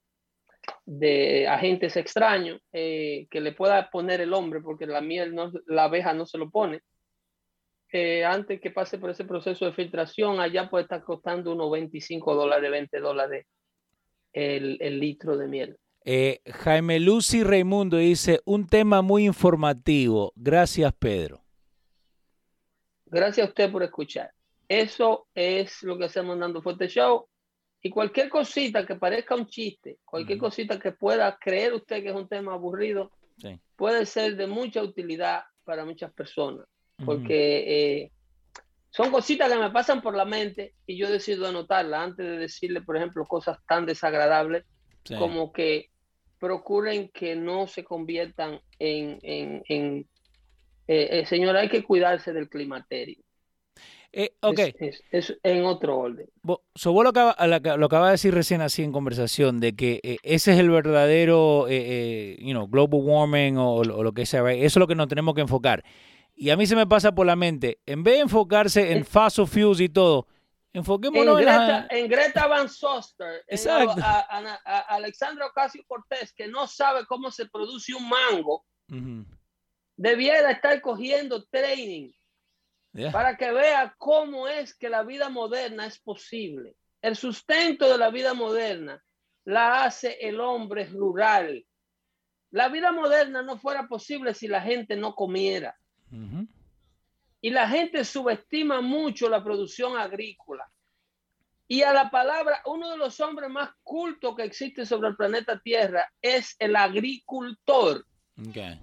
Speaker 1: de, agentes extraños eh, que le pueda poner el hombre, porque la miel, no, la abeja no se lo pone antes que pase por ese proceso de filtración, allá puede estar costando unos 25 dólares, 20 dólares el, el litro de miel.
Speaker 2: Eh, Jaime Lucy Raimundo dice, un tema muy informativo. Gracias, Pedro.
Speaker 1: Gracias a usted por escuchar. Eso es lo que hacemos Dando Fuerte Show. Y cualquier cosita que parezca un chiste, cualquier cosita que pueda creer usted que es un tema aburrido, puede ser de mucha utilidad para muchas personas porque eh, son cositas que me pasan por la mente y yo decido anotarlas antes de decirle, por ejemplo, cosas tan desagradables como que procuren que no se conviertan en, en, en eh, eh, señora, hay que cuidarse del climaterio.
Speaker 2: Eh, ok.
Speaker 1: Es, es, en otro orden.
Speaker 2: So vos lo acabas lo acaba de decir recién así en conversación, de que eh, ese es el verdadero, eh, you know, global warming o, o, lo que sea, eso es lo que nos tenemos que enfocar. Y a mí se me pasa por la mente, en vez de enfocarse en fossil fuels y todo, enfoquémonos
Speaker 1: en Greta,
Speaker 2: la...
Speaker 1: en Greta Van Soster, Exacto. en a, a, a, Alexandra Ocasio Cortés, que no sabe cómo se produce un mango, uh -huh. debiera estar cogiendo training Yeah. para que vea cómo es que la vida moderna es posible. El sustento de la vida moderna la hace el hombre rural. La vida moderna no fuera posible si la gente no comiera. Uh -huh. Y la gente subestima mucho la producción agrícola. Y a la palabra, uno de los hombres más cultos que existe sobre el planeta Tierra es el agricultor.
Speaker 2: Okay.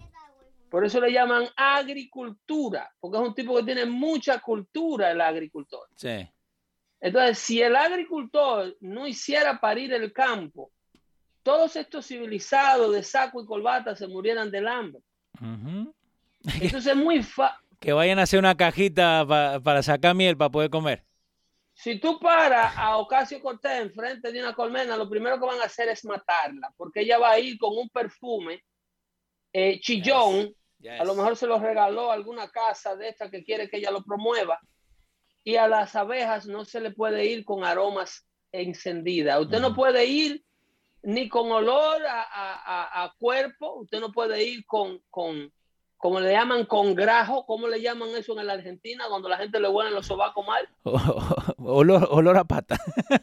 Speaker 1: Por eso le llaman agricultura, porque es un tipo que tiene mucha cultura el agricultor.
Speaker 2: Sí.
Speaker 1: Entonces, si el agricultor no hiciera parir el campo, todos estos civilizados de saco y corbata se murieran del hambre. Uh -huh. Entonces es muy fácil.
Speaker 2: Que vayan a hacer una cajita pa para sacar miel para poder comer.
Speaker 1: Si tú paras a Ocasio Cortés enfrente de una colmena, lo primero que van a hacer es matarla, porque ella va a ir con un perfume eh, chillón. Yes. Yes. A lo mejor se lo regaló a alguna casa de esta que quiere que ella lo promueva. Y a las abejas no se le puede ir con aromas encendidas. Usted mm. no puede ir ni con olor a, a, a, cuerpo, usted no puede ir con, con, como le llaman, con grajo, ¿cómo le llaman eso en la Argentina cuando la gente le huele los sobacos mal?
Speaker 2: olor, olor a pata.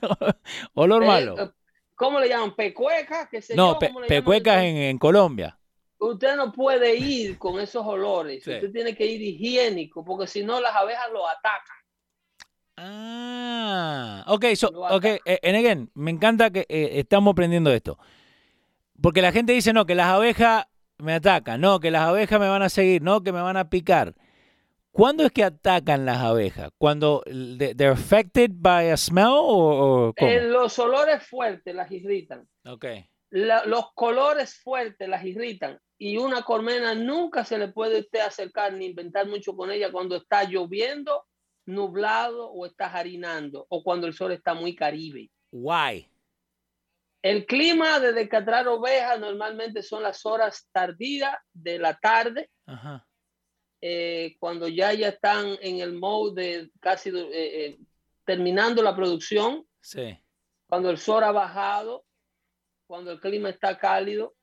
Speaker 2: olor eh, malo.
Speaker 1: ¿Cómo le llaman? ¿Pecueca? ¿Qué sé
Speaker 2: no,
Speaker 1: yo?
Speaker 2: pe pecuecas en, en Colombia
Speaker 1: usted no puede ir con esos olores. Sí. Usted tiene que ir higiénico, porque si no las abejas lo atacan.
Speaker 2: Ah, ok, so, okay. Eh, and again, me encanta que eh, estamos aprendiendo esto. Porque la gente dice, no, que las abejas me atacan, no, que las abejas me van a seguir, no, que me van a picar. ¿Cuándo es que atacan las abejas? ¿Cuando they're affected by a smell o
Speaker 1: eh, los olores fuertes las irritan.
Speaker 2: Ok.
Speaker 1: La, los colores fuertes las irritan y una colmena nunca se le puede usted acercar ni inventar mucho con ella cuando está lloviendo, nublado o está harinando o cuando el sol está muy caribe.
Speaker 2: Why?
Speaker 1: El clima de decatrar ovejas normalmente son las horas tardías de la tarde,
Speaker 2: Ajá.
Speaker 1: Eh, cuando ya ya están en el mode de casi eh, eh, terminando la producción,
Speaker 2: sí.
Speaker 1: cuando el sol ha bajado, cuando el clima está cálido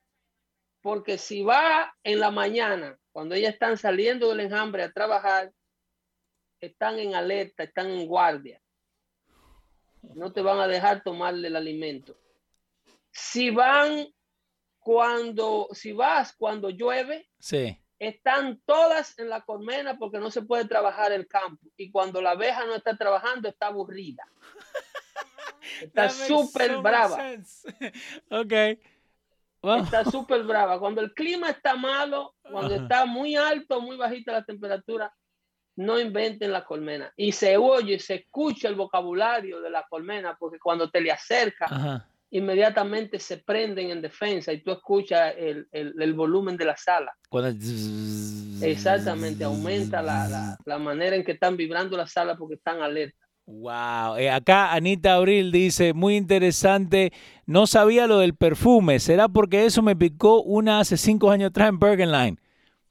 Speaker 1: porque si va en la mañana, cuando ellas están saliendo del enjambre a trabajar, están en alerta, están en guardia. No te van a dejar tomarle el alimento. Si van cuando, si vas cuando llueve,
Speaker 2: sí.
Speaker 1: están todas en la colmena porque no se puede trabajar el campo. Y cuando la abeja no está trabajando, está aburrida. Está súper so brava.
Speaker 2: ok.
Speaker 1: Está súper brava. Cuando el clima está malo, cuando está muy alto, muy bajita la temperatura, no inventen la colmena. Y se oye, se escucha el vocabulario de la colmena, porque cuando te le acercas,
Speaker 2: Ajá.
Speaker 1: Inmediatamente se prenden en defensa y tú escuchas el, el, el volumen de la sala. Exactamente, aumenta la, la, la manera en que están vibrando la sala porque están alerta.
Speaker 2: Wow, eh, acá Anita Abril dice, muy interesante, no sabía lo del perfume, ¿será porque eso me picó una hace cinco años atrás en Bergen Line?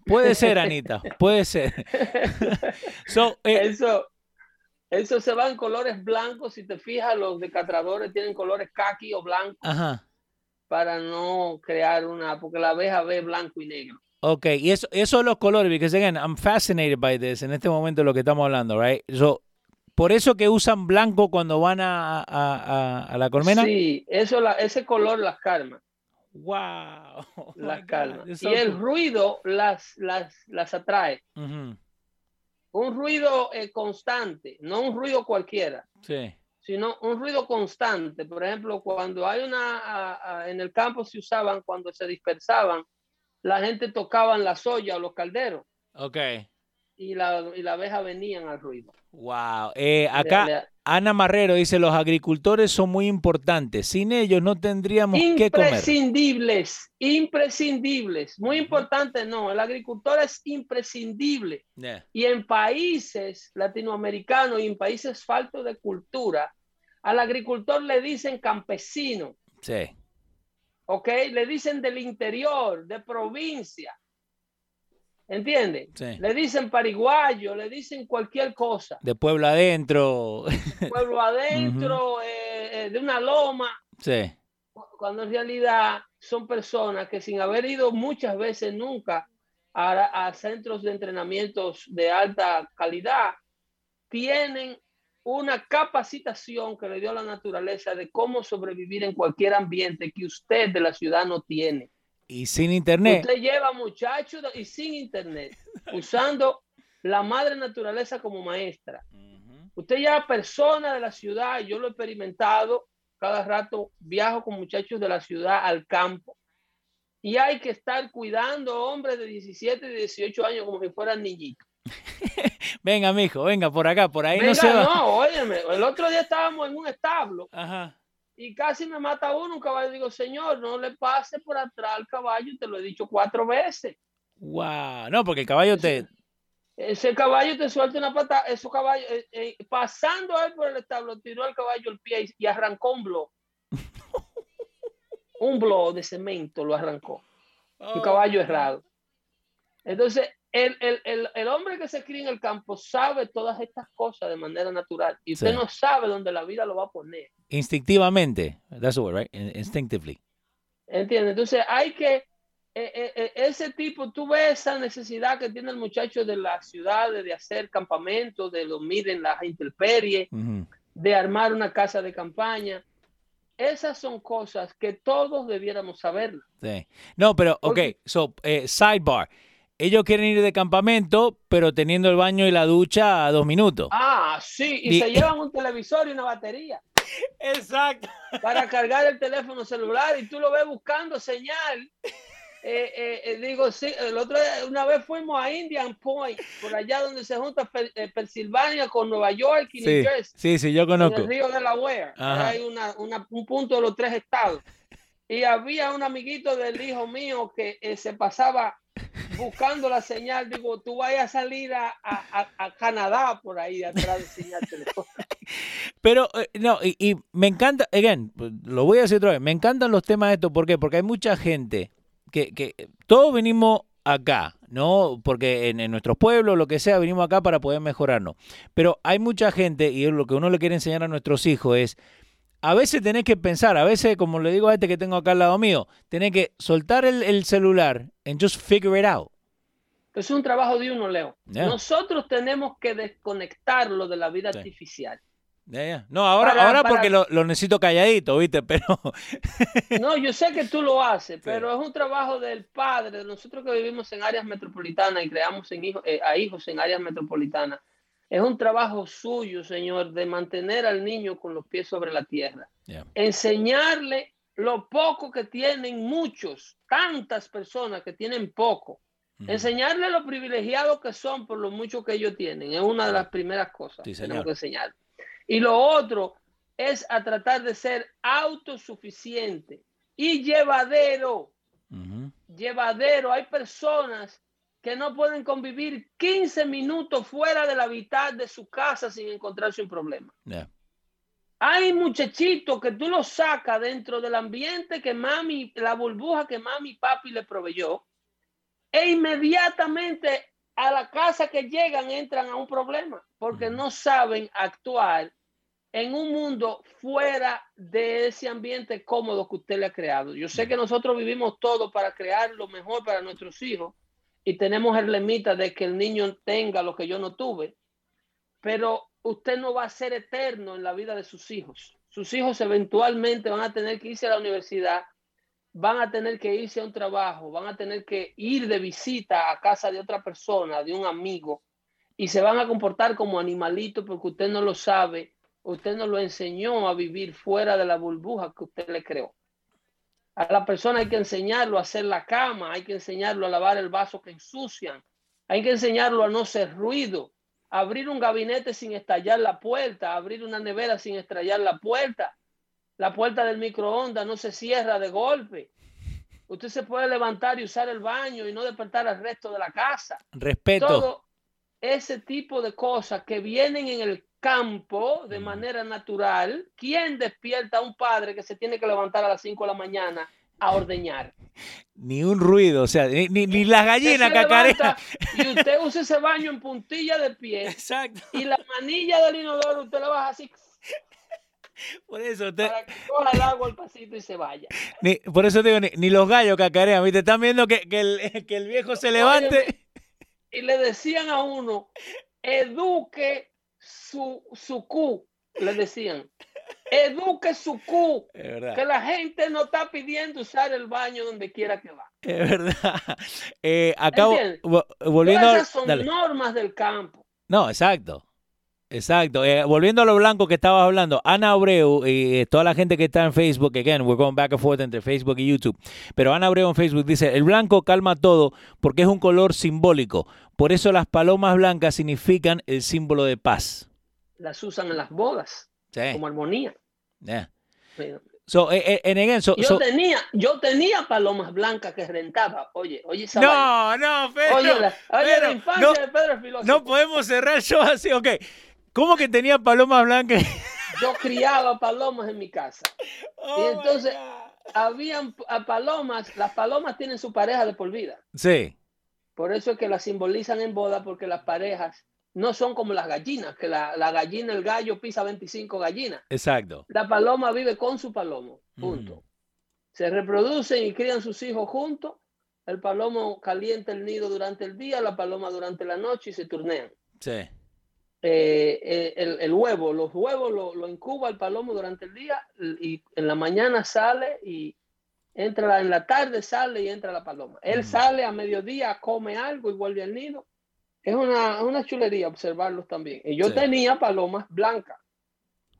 Speaker 2: Puede ser, Anita, puede ser.
Speaker 1: so, eh, eso, eso se va en colores blancos, si te fijas, los decatradores tienen colores kaki o blanco
Speaker 2: Ajá.
Speaker 1: para no crear una, porque la abeja ve blanco y negro.
Speaker 2: Ok, y eso, eso los colores, because again, I'm fascinated by this, en este momento lo que estamos hablando, right? So, ¿Por eso que usan blanco cuando van a, a, a, a la colmena?
Speaker 1: Sí, eso la, ese color las calma.
Speaker 2: Wow.
Speaker 1: Oh las calma. So y el ruido las, las, las atrae.
Speaker 2: Uh -huh.
Speaker 1: Un ruido eh, constante, no un ruido cualquiera.
Speaker 2: Sí.
Speaker 1: Sino un ruido constante. Por ejemplo, cuando hay una, en el campo se usaban, cuando se dispersaban, la gente tocaban las ollas o los calderos.
Speaker 2: Ok
Speaker 1: y la, y la abeja venían al ruido.
Speaker 2: Wow. Eh, acá Ana Marrero dice, los agricultores son muy importantes. Sin ellos no tendríamos que comer.
Speaker 1: Imprescindibles, imprescindibles. Muy importante, no. El agricultor es imprescindible. Y en países latinoamericanos y en países faltos de cultura, al agricultor le dicen campesino.
Speaker 2: Sí.
Speaker 1: ¿Ok? Le dicen del interior, de provincia. ¿Entiende? Le dicen pariguayo, le dicen cualquier cosa.
Speaker 2: De pueblo adentro.
Speaker 1: Pueblo adentro, eh, eh, de una loma.
Speaker 2: Sí.
Speaker 1: Cuando en realidad son personas que sin haber ido muchas veces nunca a, a centros de entrenamientos de alta calidad, tienen una capacitación que le dio la naturaleza de cómo sobrevivir en cualquier ambiente que usted de la ciudad no tiene.
Speaker 2: Y sin internet.
Speaker 1: Usted lleva muchachos y sin internet, usando la madre naturaleza como maestra. Usted lleva personas de la ciudad, yo lo he experimentado, cada rato viajo con muchachos de la ciudad al campo. Y hay que estar cuidando hombres de 17 y 18 años como si fueran niñitos.
Speaker 2: venga, mijo, venga por acá, por ahí no se va.
Speaker 1: No, óyeme, el otro día estábamos en un establo. Ajá y casi me mata uno un caballo. Digo, señor, no le pase por atrás al caballo, te lo he dicho cuatro veces.
Speaker 2: Wow, no, porque el caballo te.
Speaker 1: Ese caballo te suelta una pata, ese caballo, eh, eh, pasando él por el establo, tiró al caballo el pie y, arrancó un blog. un blog de cemento lo arrancó. un caballo errado. Entonces, el, el, el, hombre que se cría en el campo sabe todas estas cosas de manera natural y usted no sabe dónde la vida lo va a poner
Speaker 2: instintivamente. That's the word, right? Instinctively.
Speaker 1: Entiende. Entonces hay que eh, eh, eh, ese tipo, tú ves esa necesidad que tiene el muchacho de las ciudades de hacer campamentos, de dormir en las intemperies, de armar una casa de campaña. Esas son cosas que todos debiéramos saber.
Speaker 2: Sí. No, pero, ok, so, sidebar. Ellos quieren ir de campamento, pero teniendo el baño y la ducha a dos minutos.
Speaker 1: Ah, sí, y se llevan un televisor y una batería.
Speaker 2: Exacto.
Speaker 1: Para cargar el teléfono celular y tú lo ves buscando señal. Eh, eh, eh, digo, sí, el otro una vez fuimos a Indian Point, por allá donde se junta Pensilvania con Nueva York y New Jersey.
Speaker 2: Sí, sí, yo conozco.
Speaker 1: En el río Delaware. Hay una, un punto de los tres estados. Y había un amiguito del hijo mío que se pasaba buscando la señal, digo, tú vayas a salir a, Canadá por ahí atrás de señal telefónica.
Speaker 2: Pero, eh, no, y, me encanta, again, lo voy a decir otra vez, me encantan los temas de esto, ¿por qué? Porque hay mucha gente que, que todos venimos acá, ¿no? Porque en, nuestros pueblos, lo que sea, venimos acá para poder mejorarnos. Pero hay mucha gente, y lo que uno le quiere enseñar a nuestros hijos es, a veces tenés que pensar, a veces, como le digo a este que tengo acá al lado mío, tenés que soltar el, celular and just figure it out.
Speaker 1: Es un trabajo de uno, Leo. Nosotros tenemos que desconectarlo de la vida artificial.
Speaker 2: No, ahora, ahora porque lo, necesito calladito, ¿viste? Pero.
Speaker 1: no, yo sé que tú lo haces, pero es un trabajo del padre, de nosotros que vivimos en áreas metropolitanas y creamos en eh, a hijos en áreas metropolitanas. Es un trabajo suyo, Señor, de mantener al niño con los pies sobre la tierra. Enseñarle lo poco que tienen muchos, tantas personas que tienen poco. Enseñarle lo privilegiados que son por lo mucho que ellos tienen. Es una de las primeras cosas que tenemos que enseñar. Y lo otro es a tratar de ser autosuficiente y llevadero. Llevadero. Hay personas que no pueden convivir 15 minutos fuera de la mitad de su casa sin encontrarse un problema. Hay muchachitos que tú los sacas dentro del ambiente que mami, la burbuja que mami y papi le proveyó, e inmediatamente a la casa que llegan entran a un problema porque no saben actuar en un mundo fuera de ese ambiente cómodo que usted le ha creado. Yo sé que nosotros vivimos todo para crear lo mejor para nuestros hijos y tenemos el lemita de que el niño tenga lo que yo no tuve, pero usted no va a ser eterno en la vida de sus hijos. Sus hijos eventualmente van a tener que irse a la universidad, van a tener que irse a un trabajo, van a tener que ir de visita a casa de otra persona, de un amigo, y se van a comportar como animalitos porque usted no lo sabe Usted no lo enseñó a vivir fuera de la burbuja que usted le creó. A la persona hay que enseñarlo a hacer la cama, hay que enseñarlo a lavar el vaso que ensucian, Hay que enseñarlo a no ser ruido, abrir un gabinete sin estallar la puerta, abrir una nevera sin estallar la puerta. La puerta del microondas no se cierra de golpe. Usted se puede levantar y usar el baño y no despertar al resto de la casa.
Speaker 2: Respeto.
Speaker 1: Todo ese tipo de cosas que vienen en el campo de manera natural. ¿Quién despierta a un padre que se tiene que levantar a las 5 de la mañana a ordeñar?
Speaker 2: Ni un ruido, o sea, ni, ni, ni las gallinas cacarean.
Speaker 1: Y usted usa ese baño en puntilla de pie.
Speaker 2: Exacto.
Speaker 1: Y la manilla del inodoro usted la baja así.
Speaker 2: Por eso te...
Speaker 1: Para que coja el agua al pasito y se vaya.
Speaker 2: Ni, por eso te digo, ni, ni, los gallos cacarean, ¿viste? Están viendo que, que, el, que el viejo se levante.
Speaker 1: Y le decían a uno, eduque su, su Q, le decían. Eduque su Q. Que la gente no está pidiendo usar el baño donde quiera que va.
Speaker 2: Es verdad. Eh, acabo, volviendo
Speaker 1: esas son dale. normas del campo.
Speaker 2: No, exacto. Exacto. Eh, volviendo a lo blanco que estabas hablando, Ana Abreu y eh, toda la gente que está en Facebook, again, we're going back and forth entre Facebook y YouTube, pero Ana Abreu en Facebook dice, el blanco calma todo porque es un color simbólico. Por eso las palomas blancas significan el símbolo de paz.
Speaker 1: Las usan en las bodas
Speaker 2: sí.
Speaker 1: como armonía.
Speaker 2: Yeah. So, eh, eh, again, so,
Speaker 1: yo,
Speaker 2: so,
Speaker 1: tenía, yo tenía palomas blancas que rentaba. Oye, oye,
Speaker 2: No,
Speaker 1: vaina.
Speaker 2: no, Pedro.
Speaker 1: Oye, la, oye,
Speaker 2: Pedro,
Speaker 1: la infancia
Speaker 2: no,
Speaker 1: de Pedro el filósofo.
Speaker 2: no podemos cerrar show así, ok. ¿Cómo que tenía palomas blancas?
Speaker 1: Yo criaba palomas en mi casa.
Speaker 2: Oh
Speaker 1: y entonces, habían palomas, las palomas tienen su pareja de por vida.
Speaker 2: Sí.
Speaker 1: Por eso es que las simbolizan en boda, porque las parejas no son como las gallinas, que la, la gallina, el gallo pisa 25 gallinas.
Speaker 2: Exacto.
Speaker 1: La paloma vive con su palomo, punto. Mm. Se reproducen y crían sus hijos juntos. El palomo calienta el nido durante el día, la paloma durante la noche y se turnean.
Speaker 2: Sí.
Speaker 1: Eh, eh, el, el, huevo, los huevos lo, lo, incuba el palomo durante el día y en la mañana sale y entra en la tarde, sale y entra la paloma. Él sale a mediodía, come algo y vuelve al nido. Es una, una chulería observarlos también. Y yo sí. tenía palomas blancas.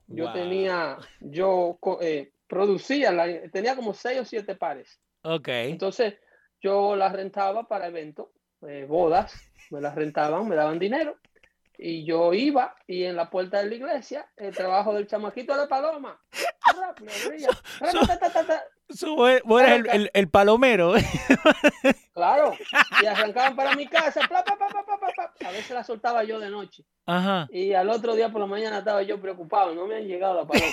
Speaker 1: Yo wow. tenía, yo eh, producía, la, tenía como seis o siete pares.
Speaker 2: Ok.
Speaker 1: Entonces yo las rentaba para eventos, eh, bodas, me las rentaban, me daban dinero y yo iba y en la puerta de la iglesia el trabajo del chamaquito de paloma.
Speaker 2: Vos eres el, el, el, palomero
Speaker 1: claro y arrancaban para mi casa pla, a veces la soltaba yo de noche.
Speaker 2: Ajá.
Speaker 1: y al otro día por la mañana estaba yo preocupado no me han llegado la paloma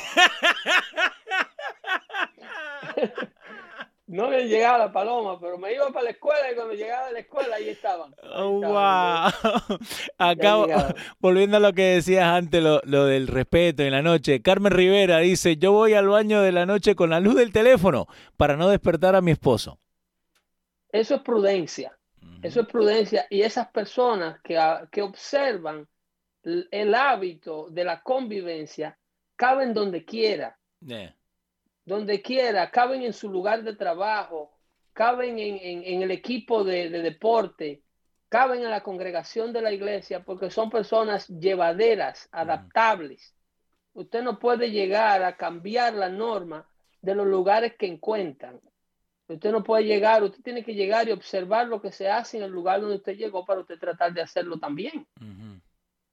Speaker 1: no habían llegado la paloma, pero me iba para la escuela y cuando llegaba de la escuela ahí estaban. Ahí
Speaker 2: oh, wow. Acabo, volviendo a lo que decías antes, lo, lo, del respeto en la noche. Carmen Rivera dice, yo voy al baño de la noche con la luz del teléfono para no despertar a mi esposo.
Speaker 1: Eso es prudencia. Uh -huh. Eso es prudencia. Y esas personas que, que observan el hábito de la convivencia caben donde quiera.
Speaker 2: Yeah
Speaker 1: donde quiera, caben en su lugar de trabajo, caben en, en, en el equipo de, de, deporte, caben en la congregación de la iglesia, porque son personas llevaderas, adaptables. Mm. Usted no puede llegar a cambiar la norma de los lugares que encuentran. Usted no puede llegar, usted tiene que llegar y observar lo que se hace en el lugar donde usted llegó para usted tratar de hacerlo también.
Speaker 2: Uh -huh.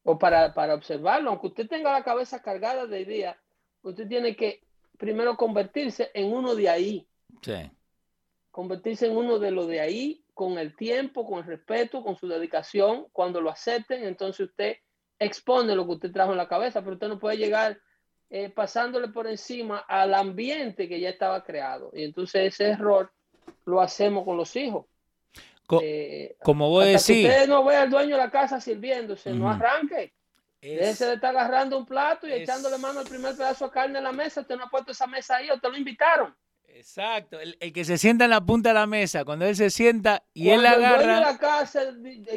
Speaker 1: O para, para observarlo, aunque usted tenga la cabeza cargada de ideas, usted tiene que primero convertirse en uno de ahí.
Speaker 2: Sí.
Speaker 1: Convertirse en uno de lo de ahí con el tiempo, con el respeto, con su dedicación. Cuando lo acepten, entonces usted expone lo que usted trajo en la cabeza, pero usted no puede llegar eh, pasándole por encima al ambiente que ya estaba creado. Y entonces ese error lo hacemos con los hijos.
Speaker 2: Co eh, como vos decís.
Speaker 1: Usted no ve al dueño de la casa sirviéndose, uh -huh. no arranque. Es, Ese de estar agarrando un plato y es, echándole mano al primer pedazo de carne en la mesa, usted no ha puesto esa mesa ahí o te lo invitaron.
Speaker 2: Exacto, el, el, que se sienta en la punta de la mesa, cuando él se sienta y
Speaker 1: cuando
Speaker 2: él agarra.
Speaker 1: De la casa,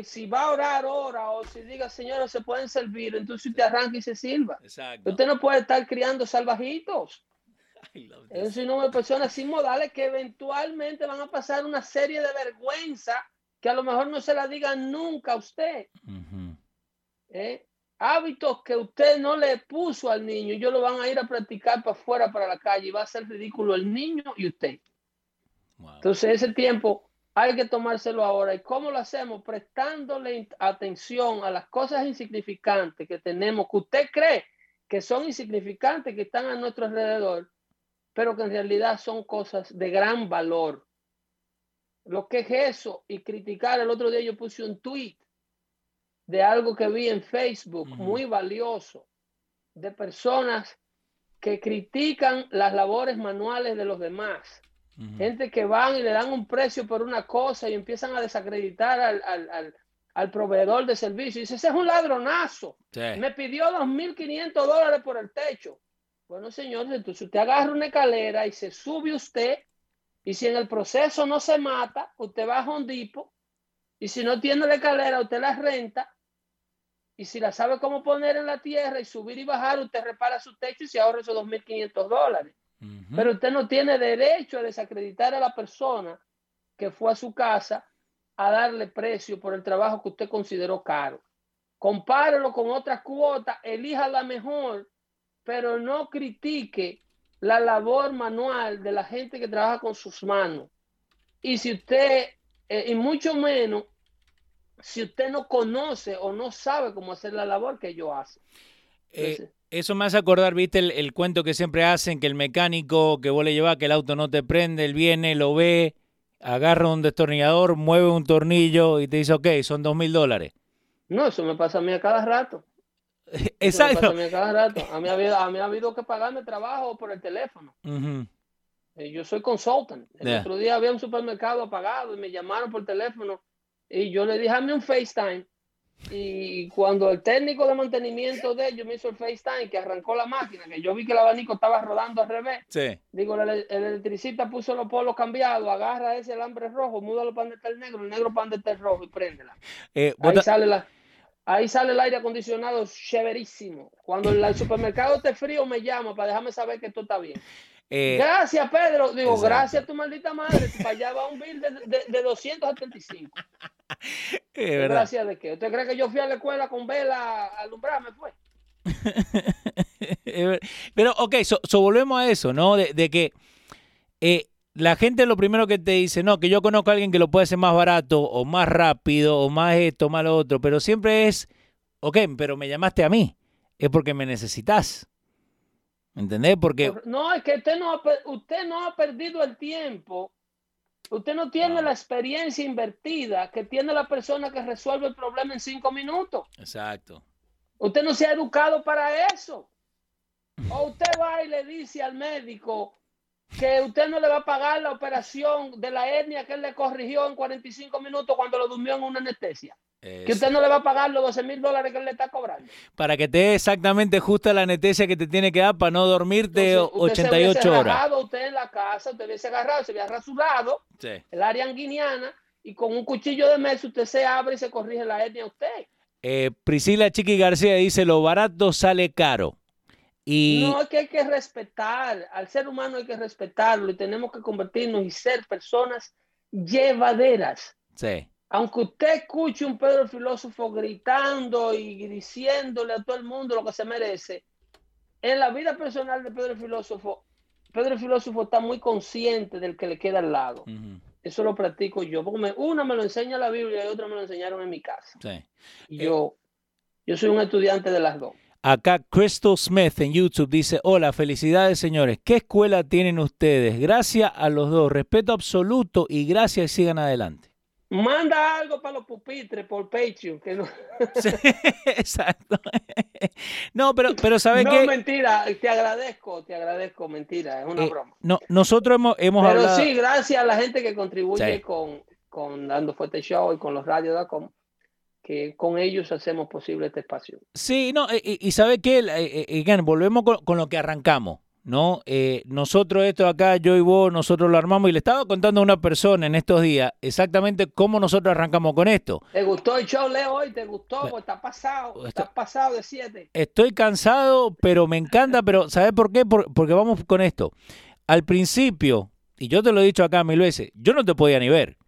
Speaker 1: si va a orar, ora, o si diga, señores, se pueden servir, entonces usted arranca y se sirva.
Speaker 2: Exacto.
Speaker 1: Usted no puede estar criando salvajitos. Es un número de personas sin modales que eventualmente van a pasar una serie de vergüenza que a lo mejor no se la digan nunca a usted.
Speaker 2: Uh -huh.
Speaker 1: ¿Eh? Hábitos que usted no le puso al niño, ellos lo van a ir a practicar para afuera, para la calle, y va a ser ridículo el niño y usted. Wow. Entonces, ese tiempo hay que tomárselo ahora. ¿Y cómo lo hacemos? Prestándole atención a las cosas insignificantes que tenemos, que usted cree que son insignificantes, que están a nuestro alrededor, pero que en realidad son cosas de gran valor. Lo que es eso y criticar, el otro día yo puse un tweet de algo que vi en Facebook, muy valioso, de personas que critican las labores manuales de los demás. Gente que van y le dan un precio por una cosa y empiezan a desacreditar al, proveedor de servicio. Y dice, ese es un ladronazo. Me pidió 2.500 dólares por el techo. Bueno, señor, entonces usted agarra una escalera y se sube usted. Y si en el proceso no se mata, usted va a Hondipo. Y si no tiene la escalera, usted la renta y si la sabe cómo poner en la tierra y subir y bajar, usted repara su techo y se ahorra esos 2.500 dólares. Pero usted no tiene derecho a desacreditar a la persona que fue a su casa a darle precio por el trabajo que usted consideró caro. Compárelo con otras cuotas, elija la mejor, pero no critique la labor manual de la gente que trabaja con sus manos. Y si usted, eh, y mucho menos si usted no conoce o no sabe cómo hacer la labor que ellos hacen.
Speaker 2: Eh, eso me hace acordar, viste, el, cuento que siempre hacen, que el mecánico que vos le llevas, que el auto no te prende, él viene, lo ve, agarra un destornillador, mueve un tornillo y te dice, ok, son dos mil dólares.
Speaker 1: No, eso me pasa a mí a cada rato.
Speaker 2: Exacto.
Speaker 1: a mí a cada rato. A mí, ha habido, a mí ha habido que pagarme trabajo por el teléfono. Eh, yo soy consultant. El otro día había un supermercado apagado y me llamaron por teléfono y yo le dije, hazme un FaceTime. Y cuando el técnico de mantenimiento de ellos me hizo el FaceTime, que arrancó la máquina, que yo vi que el abanico estaba rodando al revés, digo, el, electricista puso los polos cambiados, agarra ese alambre rojo, múdalo para donde está el negro, el negro para donde está el rojo y préndela. Eh, ahí, sale la, ahí sale el aire acondicionado chéverísimo. Cuando el, supermercado esté frío, me llama para dejarme saber que esto está bien. Eh, gracias, Pedro. Digo, gracias a tu maldita madre. Para allá va un bill de, de, de 275. gracias de qué. ¿Usted cree que yo fui a la escuela con vela a alumbrarme? Fue.
Speaker 2: Pero, ok, so, volvemos a eso, ¿no? De, que eh, la gente lo primero que te dice, no, que yo conozco a alguien que lo puede hacer más barato o más rápido o más esto, más lo otro, pero siempre es, ok, pero me llamaste a mí, es porque me necesitas. ¿Entendés? Porque...
Speaker 1: No, es que usted no, ha, usted no ha perdido el tiempo. Usted no tiene la experiencia invertida que tiene la persona que resuelve el problema en cinco minutos.
Speaker 2: Exacto.
Speaker 1: Usted no se ha educado para eso. O usted va y le dice al médico que usted no le va a pagar la operación de la hernia que él le corrigió en 45 minutos cuando lo durmió en una anestesia. Que usted no le va a pagar los 12 mil dólares que él le está cobrando.
Speaker 2: Para que te dé exactamente justa la anestesia que te tiene que dar para no dormirte 88 se horas.
Speaker 1: Agarrado usted en la casa, usted hubiese agarrado, se hubiera rasurado el área anguiniana y con un cuchillo de mesa usted se abre y se corrige la hernia a usted.
Speaker 2: Eh, Priscila Chiqui García dice, lo barato sale caro. Y...
Speaker 1: No, es que hay que respetar, al ser humano hay que respetarlo y tenemos que convertirnos y ser personas llevaderas.
Speaker 2: Sí
Speaker 1: aunque usted escuche un Pedro filósofo gritando y diciéndole a todo el mundo lo que se merece, en la vida personal de Pedro filósofo, Pedro filósofo está muy consciente del que le queda al lado. Eso lo practico yo, porque una me lo enseña la Biblia y otra me lo enseñaron en mi casa. yo, yo soy un estudiante de las dos.
Speaker 2: Acá Crystal Smith en YouTube dice, hola, felicidades señores, ¿qué escuela tienen ustedes? Gracias a los dos, respeto absoluto y gracias y sigan adelante.
Speaker 1: Manda algo para los pupitres por Patreon. Que no...
Speaker 2: exacto. no, pero, pero ¿sabes qué?
Speaker 1: No, mentira, te agradezco, te agradezco, mentira, es una eh, broma.
Speaker 2: No, nosotros hemos, hemos
Speaker 1: pero
Speaker 2: hablado...
Speaker 1: sí, gracias a la gente que contribuye con, con Dando Fuerte Show y con los radios.com que con ellos hacemos posible este espacio.
Speaker 2: Sí, no, y, y, ¿sabe qué? Eh, volvemos con, con, lo que arrancamos. ¿no? Eh, nosotros esto acá, yo y vos, nosotros lo armamos y le estaba contando a una persona en estos días exactamente cómo nosotros arrancamos con esto.
Speaker 1: ¿Te gustó el show, Leo, hoy? ¿Te gustó? está pasado? ¿Estás pasado de siete?
Speaker 2: Estoy cansado, pero me encanta, pero ¿sabes por qué? porque vamos con esto. Al principio, y yo te lo he dicho acá mil veces, yo no te podía ni ver.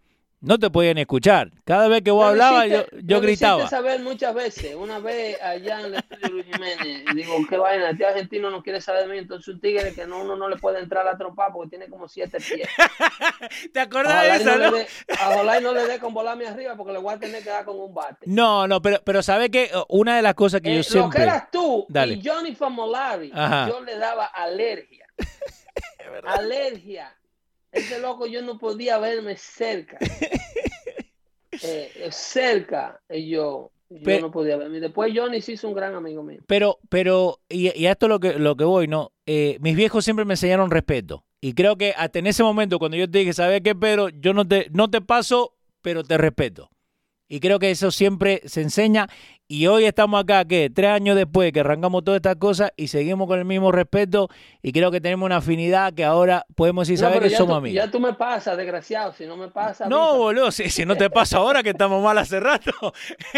Speaker 2: No te podían escuchar. Cada vez que vos hablabas, yo, yo gritaba.
Speaker 1: saber muchas veces. Una vez allá en el estudio Luis Jiménez, digo, qué vaina, este argentino no quiere saber de mí, entonces un tigre que no, uno no le puede entrar a la trompa porque tiene como siete pies.
Speaker 2: ¿Te acuerdas de eso, no?
Speaker 1: a no le dé con volarme arriba porque le voy a tener que dar con un bate.
Speaker 2: No, no, pero, pero ¿sabes que Una de las cosas que yo siempre...
Speaker 1: Lo que eras tú y Johnny Famolari, yo le daba alergia. alergia ese loco yo no podía verme cerca. Eh, cerca, y yo, yo no podía verme. Después Johnny se hizo un gran amigo mío.
Speaker 2: Pero, pero, y, y a esto lo que, lo que voy, ¿no? Eh, mis viejos siempre me enseñaron respeto. Y creo que hasta en ese momento, cuando yo te dije, ¿sabes qué, Pedro? Yo no te, no te paso, pero te respeto. Y creo que eso siempre se enseña. Y hoy estamos acá, que tres años después que arrancamos todas estas cosas y seguimos con el mismo respeto. Y creo que tenemos una afinidad que ahora podemos decir, saber que somos amigos.
Speaker 1: Ya tú me pasas, desgraciado. Si no me pasa.
Speaker 2: No, boludo, si, si, no te pasa ahora que estamos mal hace rato.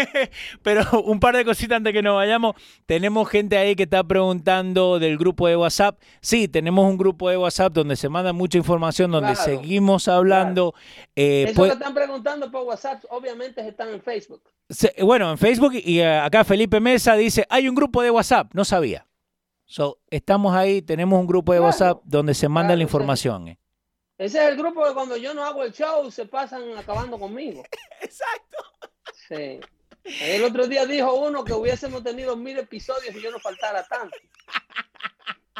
Speaker 2: Pero un par de cositas antes que nos vayamos. Tenemos gente ahí que está preguntando del grupo de WhatsApp. Sí, tenemos un grupo de WhatsApp donde se manda mucha información, donde seguimos hablando.
Speaker 1: Eh, Eso pues... están preguntando por WhatsApp, obviamente están en Facebook.
Speaker 2: Bueno, en Facebook y eh, acá Felipe Mesa dice, hay un grupo de WhatsApp, no sabía. So, estamos ahí, tenemos un grupo de WhatsApp donde se manda la información.
Speaker 1: Eh. Ese es el grupo que cuando yo no hago el show se pasan acabando conmigo.
Speaker 2: Exacto.
Speaker 1: Sí. El otro día dijo uno que hubiésemos tenido mil episodios y yo no faltara tanto.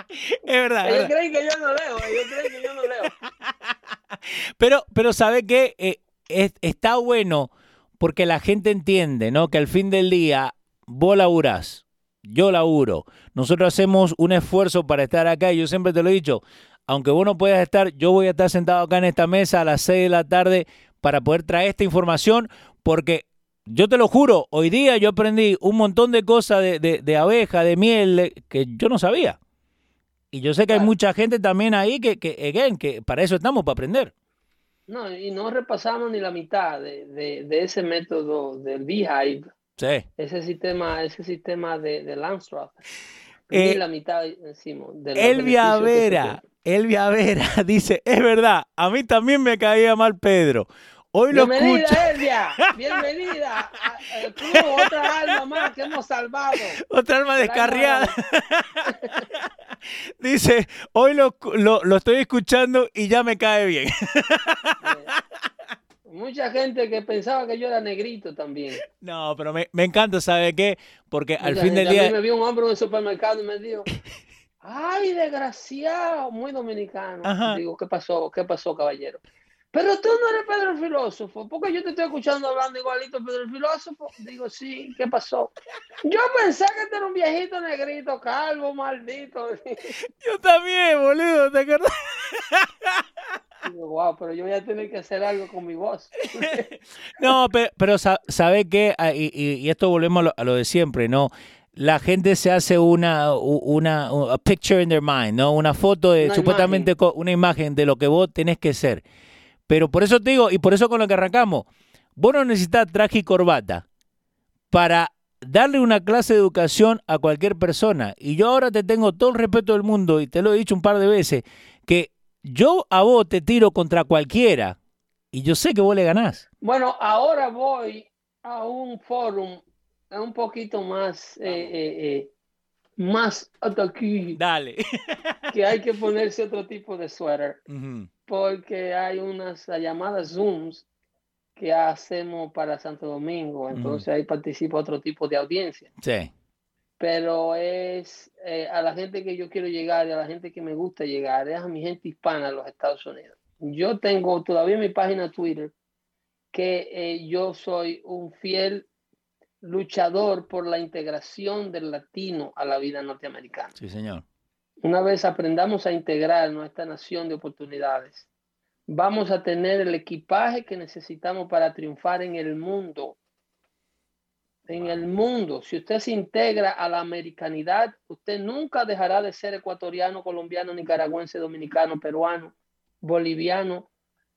Speaker 2: Es verdad.
Speaker 1: Ellos creen que yo no leo, ellos creen que yo no leo.
Speaker 2: Pero, pero ¿sabe qué? Eh, está bueno porque la gente entiende, ¿no? Que al fin del día vos laburás, yo laburo, nosotros hacemos un esfuerzo para estar acá y yo siempre te lo he dicho, aunque vos no puedas estar, yo voy a estar sentado acá en esta mesa a las 6 de la tarde para poder traer esta información porque yo te lo juro, hoy día yo aprendí un montón de cosas de, de, abeja, de miel, que yo no sabía. Y yo sé que hay mucha gente también ahí que, que, again, que para eso estamos, para aprender.
Speaker 1: No, y no repasamos ni la mitad de, de, ese método del Beehive.
Speaker 2: Sí.
Speaker 1: Ese sistema, ese sistema de, de Landstroth. Eh, la mitad encima.
Speaker 2: Elvia Vera, Elvia Vera dice, es verdad, a mí también me caía mal Pedro. Hoy lo
Speaker 1: bienvenida, Elvia, bienvenida al club, otra alma más que hemos salvado.
Speaker 2: Otra alma descarriada. Dice, hoy lo, lo, estoy escuchando y ya me cae bien.
Speaker 1: Mucha gente que pensaba que yo era negrito también.
Speaker 2: No, pero me, me encanta, ¿sabe qué? Porque al fin del día...
Speaker 1: A mí me vio un hombre en el supermercado y me dijo, ¡ay, desgraciado! Muy dominicano. Digo, ¿qué pasó? ¿Qué pasó, caballero? Pero tú no eres Pedro el filósofo, porque yo te estoy escuchando hablando igualito Pedro el filósofo. Digo, sí, ¿qué pasó? Yo pensé que tú eras un viejito negrito, calvo, maldito.
Speaker 2: Yo también, boludo, ¿te acuerdas?
Speaker 1: Digo, wow, pero yo voy a tener que hacer algo con mi voz.
Speaker 2: no, pero, pero ¿sabe qué? Ah, y, y, esto volvemos a lo, de siempre, ¿no? la gente se hace una, una, picture in their mind, ¿no? Una foto de supuestamente una imagen de lo que vos tenés que ser. Pero por eso te digo, y por eso con lo que arrancamos, vos no necesitas traje y corbata para darle una clase de educación a cualquier persona. Y yo ahora te tengo todo el respeto del mundo, y te lo he dicho un par de veces, que yo a vos te tiro contra cualquiera, y yo sé que vos le ganás.
Speaker 1: Bueno, ahora voy a un foro un poquito más, eh, eh, eh, más.
Speaker 2: Dale.
Speaker 1: que hay que ponerse otro tipo de suéter porque hay unas llamadas Zooms que hacemos para Santo Domingo, entonces ahí participa otro tipo de audiencia.
Speaker 2: Sí.
Speaker 1: Pero es eh, a la gente que yo quiero llegar y a la gente que me gusta llegar, es a mi gente hispana en los Estados Unidos. Yo tengo todavía mi página Twitter que eh, yo soy un fiel luchador por la integración del latino a la vida norteamericana.
Speaker 2: Sí, señor.
Speaker 1: Una vez aprendamos a integrar nuestra nación de oportunidades, vamos a tener el equipaje que necesitamos para triunfar en el mundo. En el mundo, si usted se integra a la americanidad, usted nunca dejará de ser ecuatoriano, colombiano, nicaragüense, dominicano, peruano, boliviano,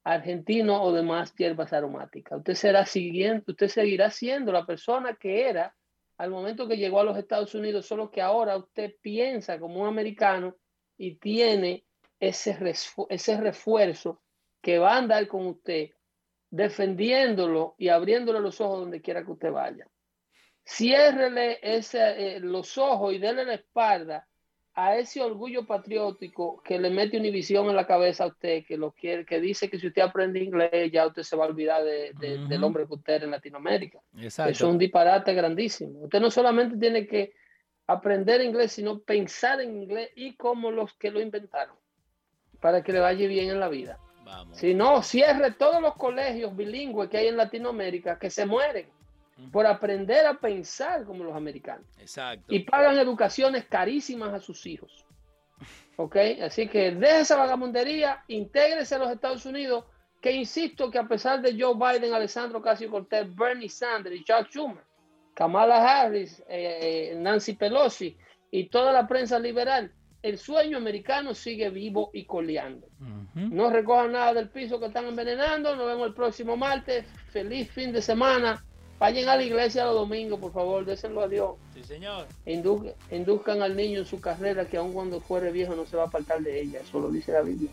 Speaker 1: argentino o demás hierbas aromáticas. Usted será siguiente, usted seguirá siendo la persona que era al momento que llegó a los Estados Unidos, solo que ahora usted piensa como un americano y tiene ese, ese refuerzo que va a andar con usted defendiéndolo y abriéndole los ojos donde quiera que usted vaya. Ciérrele ese, eh, los ojos y déle la espalda a ese orgullo patriótico que le mete Univisión en la cabeza a usted, que lo quiere, que dice que si usted aprende inglés ya usted se va a olvidar de, del hombre que usted es en Latinoamérica. Eso es un disparate grandísimo. Usted no solamente tiene que aprender inglés, sino pensar en inglés y como los que lo inventaron, para que le vaya bien en la vida. Si no, cierre todos los colegios bilingües que hay en Latinoamérica, que se mueren por aprender a pensar como los americanos.
Speaker 2: Exacto.
Speaker 1: Y pagan educaciones carísimas a sus hijos. ¿Ok? Así que deje esa vagabundería, intégrese a los Estados Unidos, que insisto que a pesar de Joe Biden, Alessandro Casio Cortez, Bernie Sanders y Chuck Schumer, Kamala Harris, eh, eh, Nancy Pelosi y toda la prensa liberal, el sueño americano sigue vivo y coleando. No recojan nada del piso que están envenenando. Nos vemos el próximo martes. Feliz fin de semana. Vayan a la iglesia los domingos, por favor, désenlo a Dios.
Speaker 2: Sí, señor.
Speaker 1: induzcan al niño en su carrera, que aun cuando fuere viejo no se va a apartar de ella. Eso lo dice la Biblia.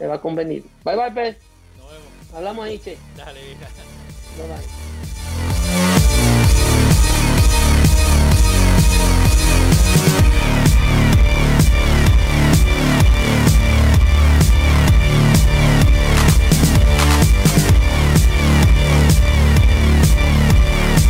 Speaker 1: Le va a convenir. Bye bye, pez. Nos vemos. Hablamos ahí, che.
Speaker 2: Dale,
Speaker 1: Bye bye.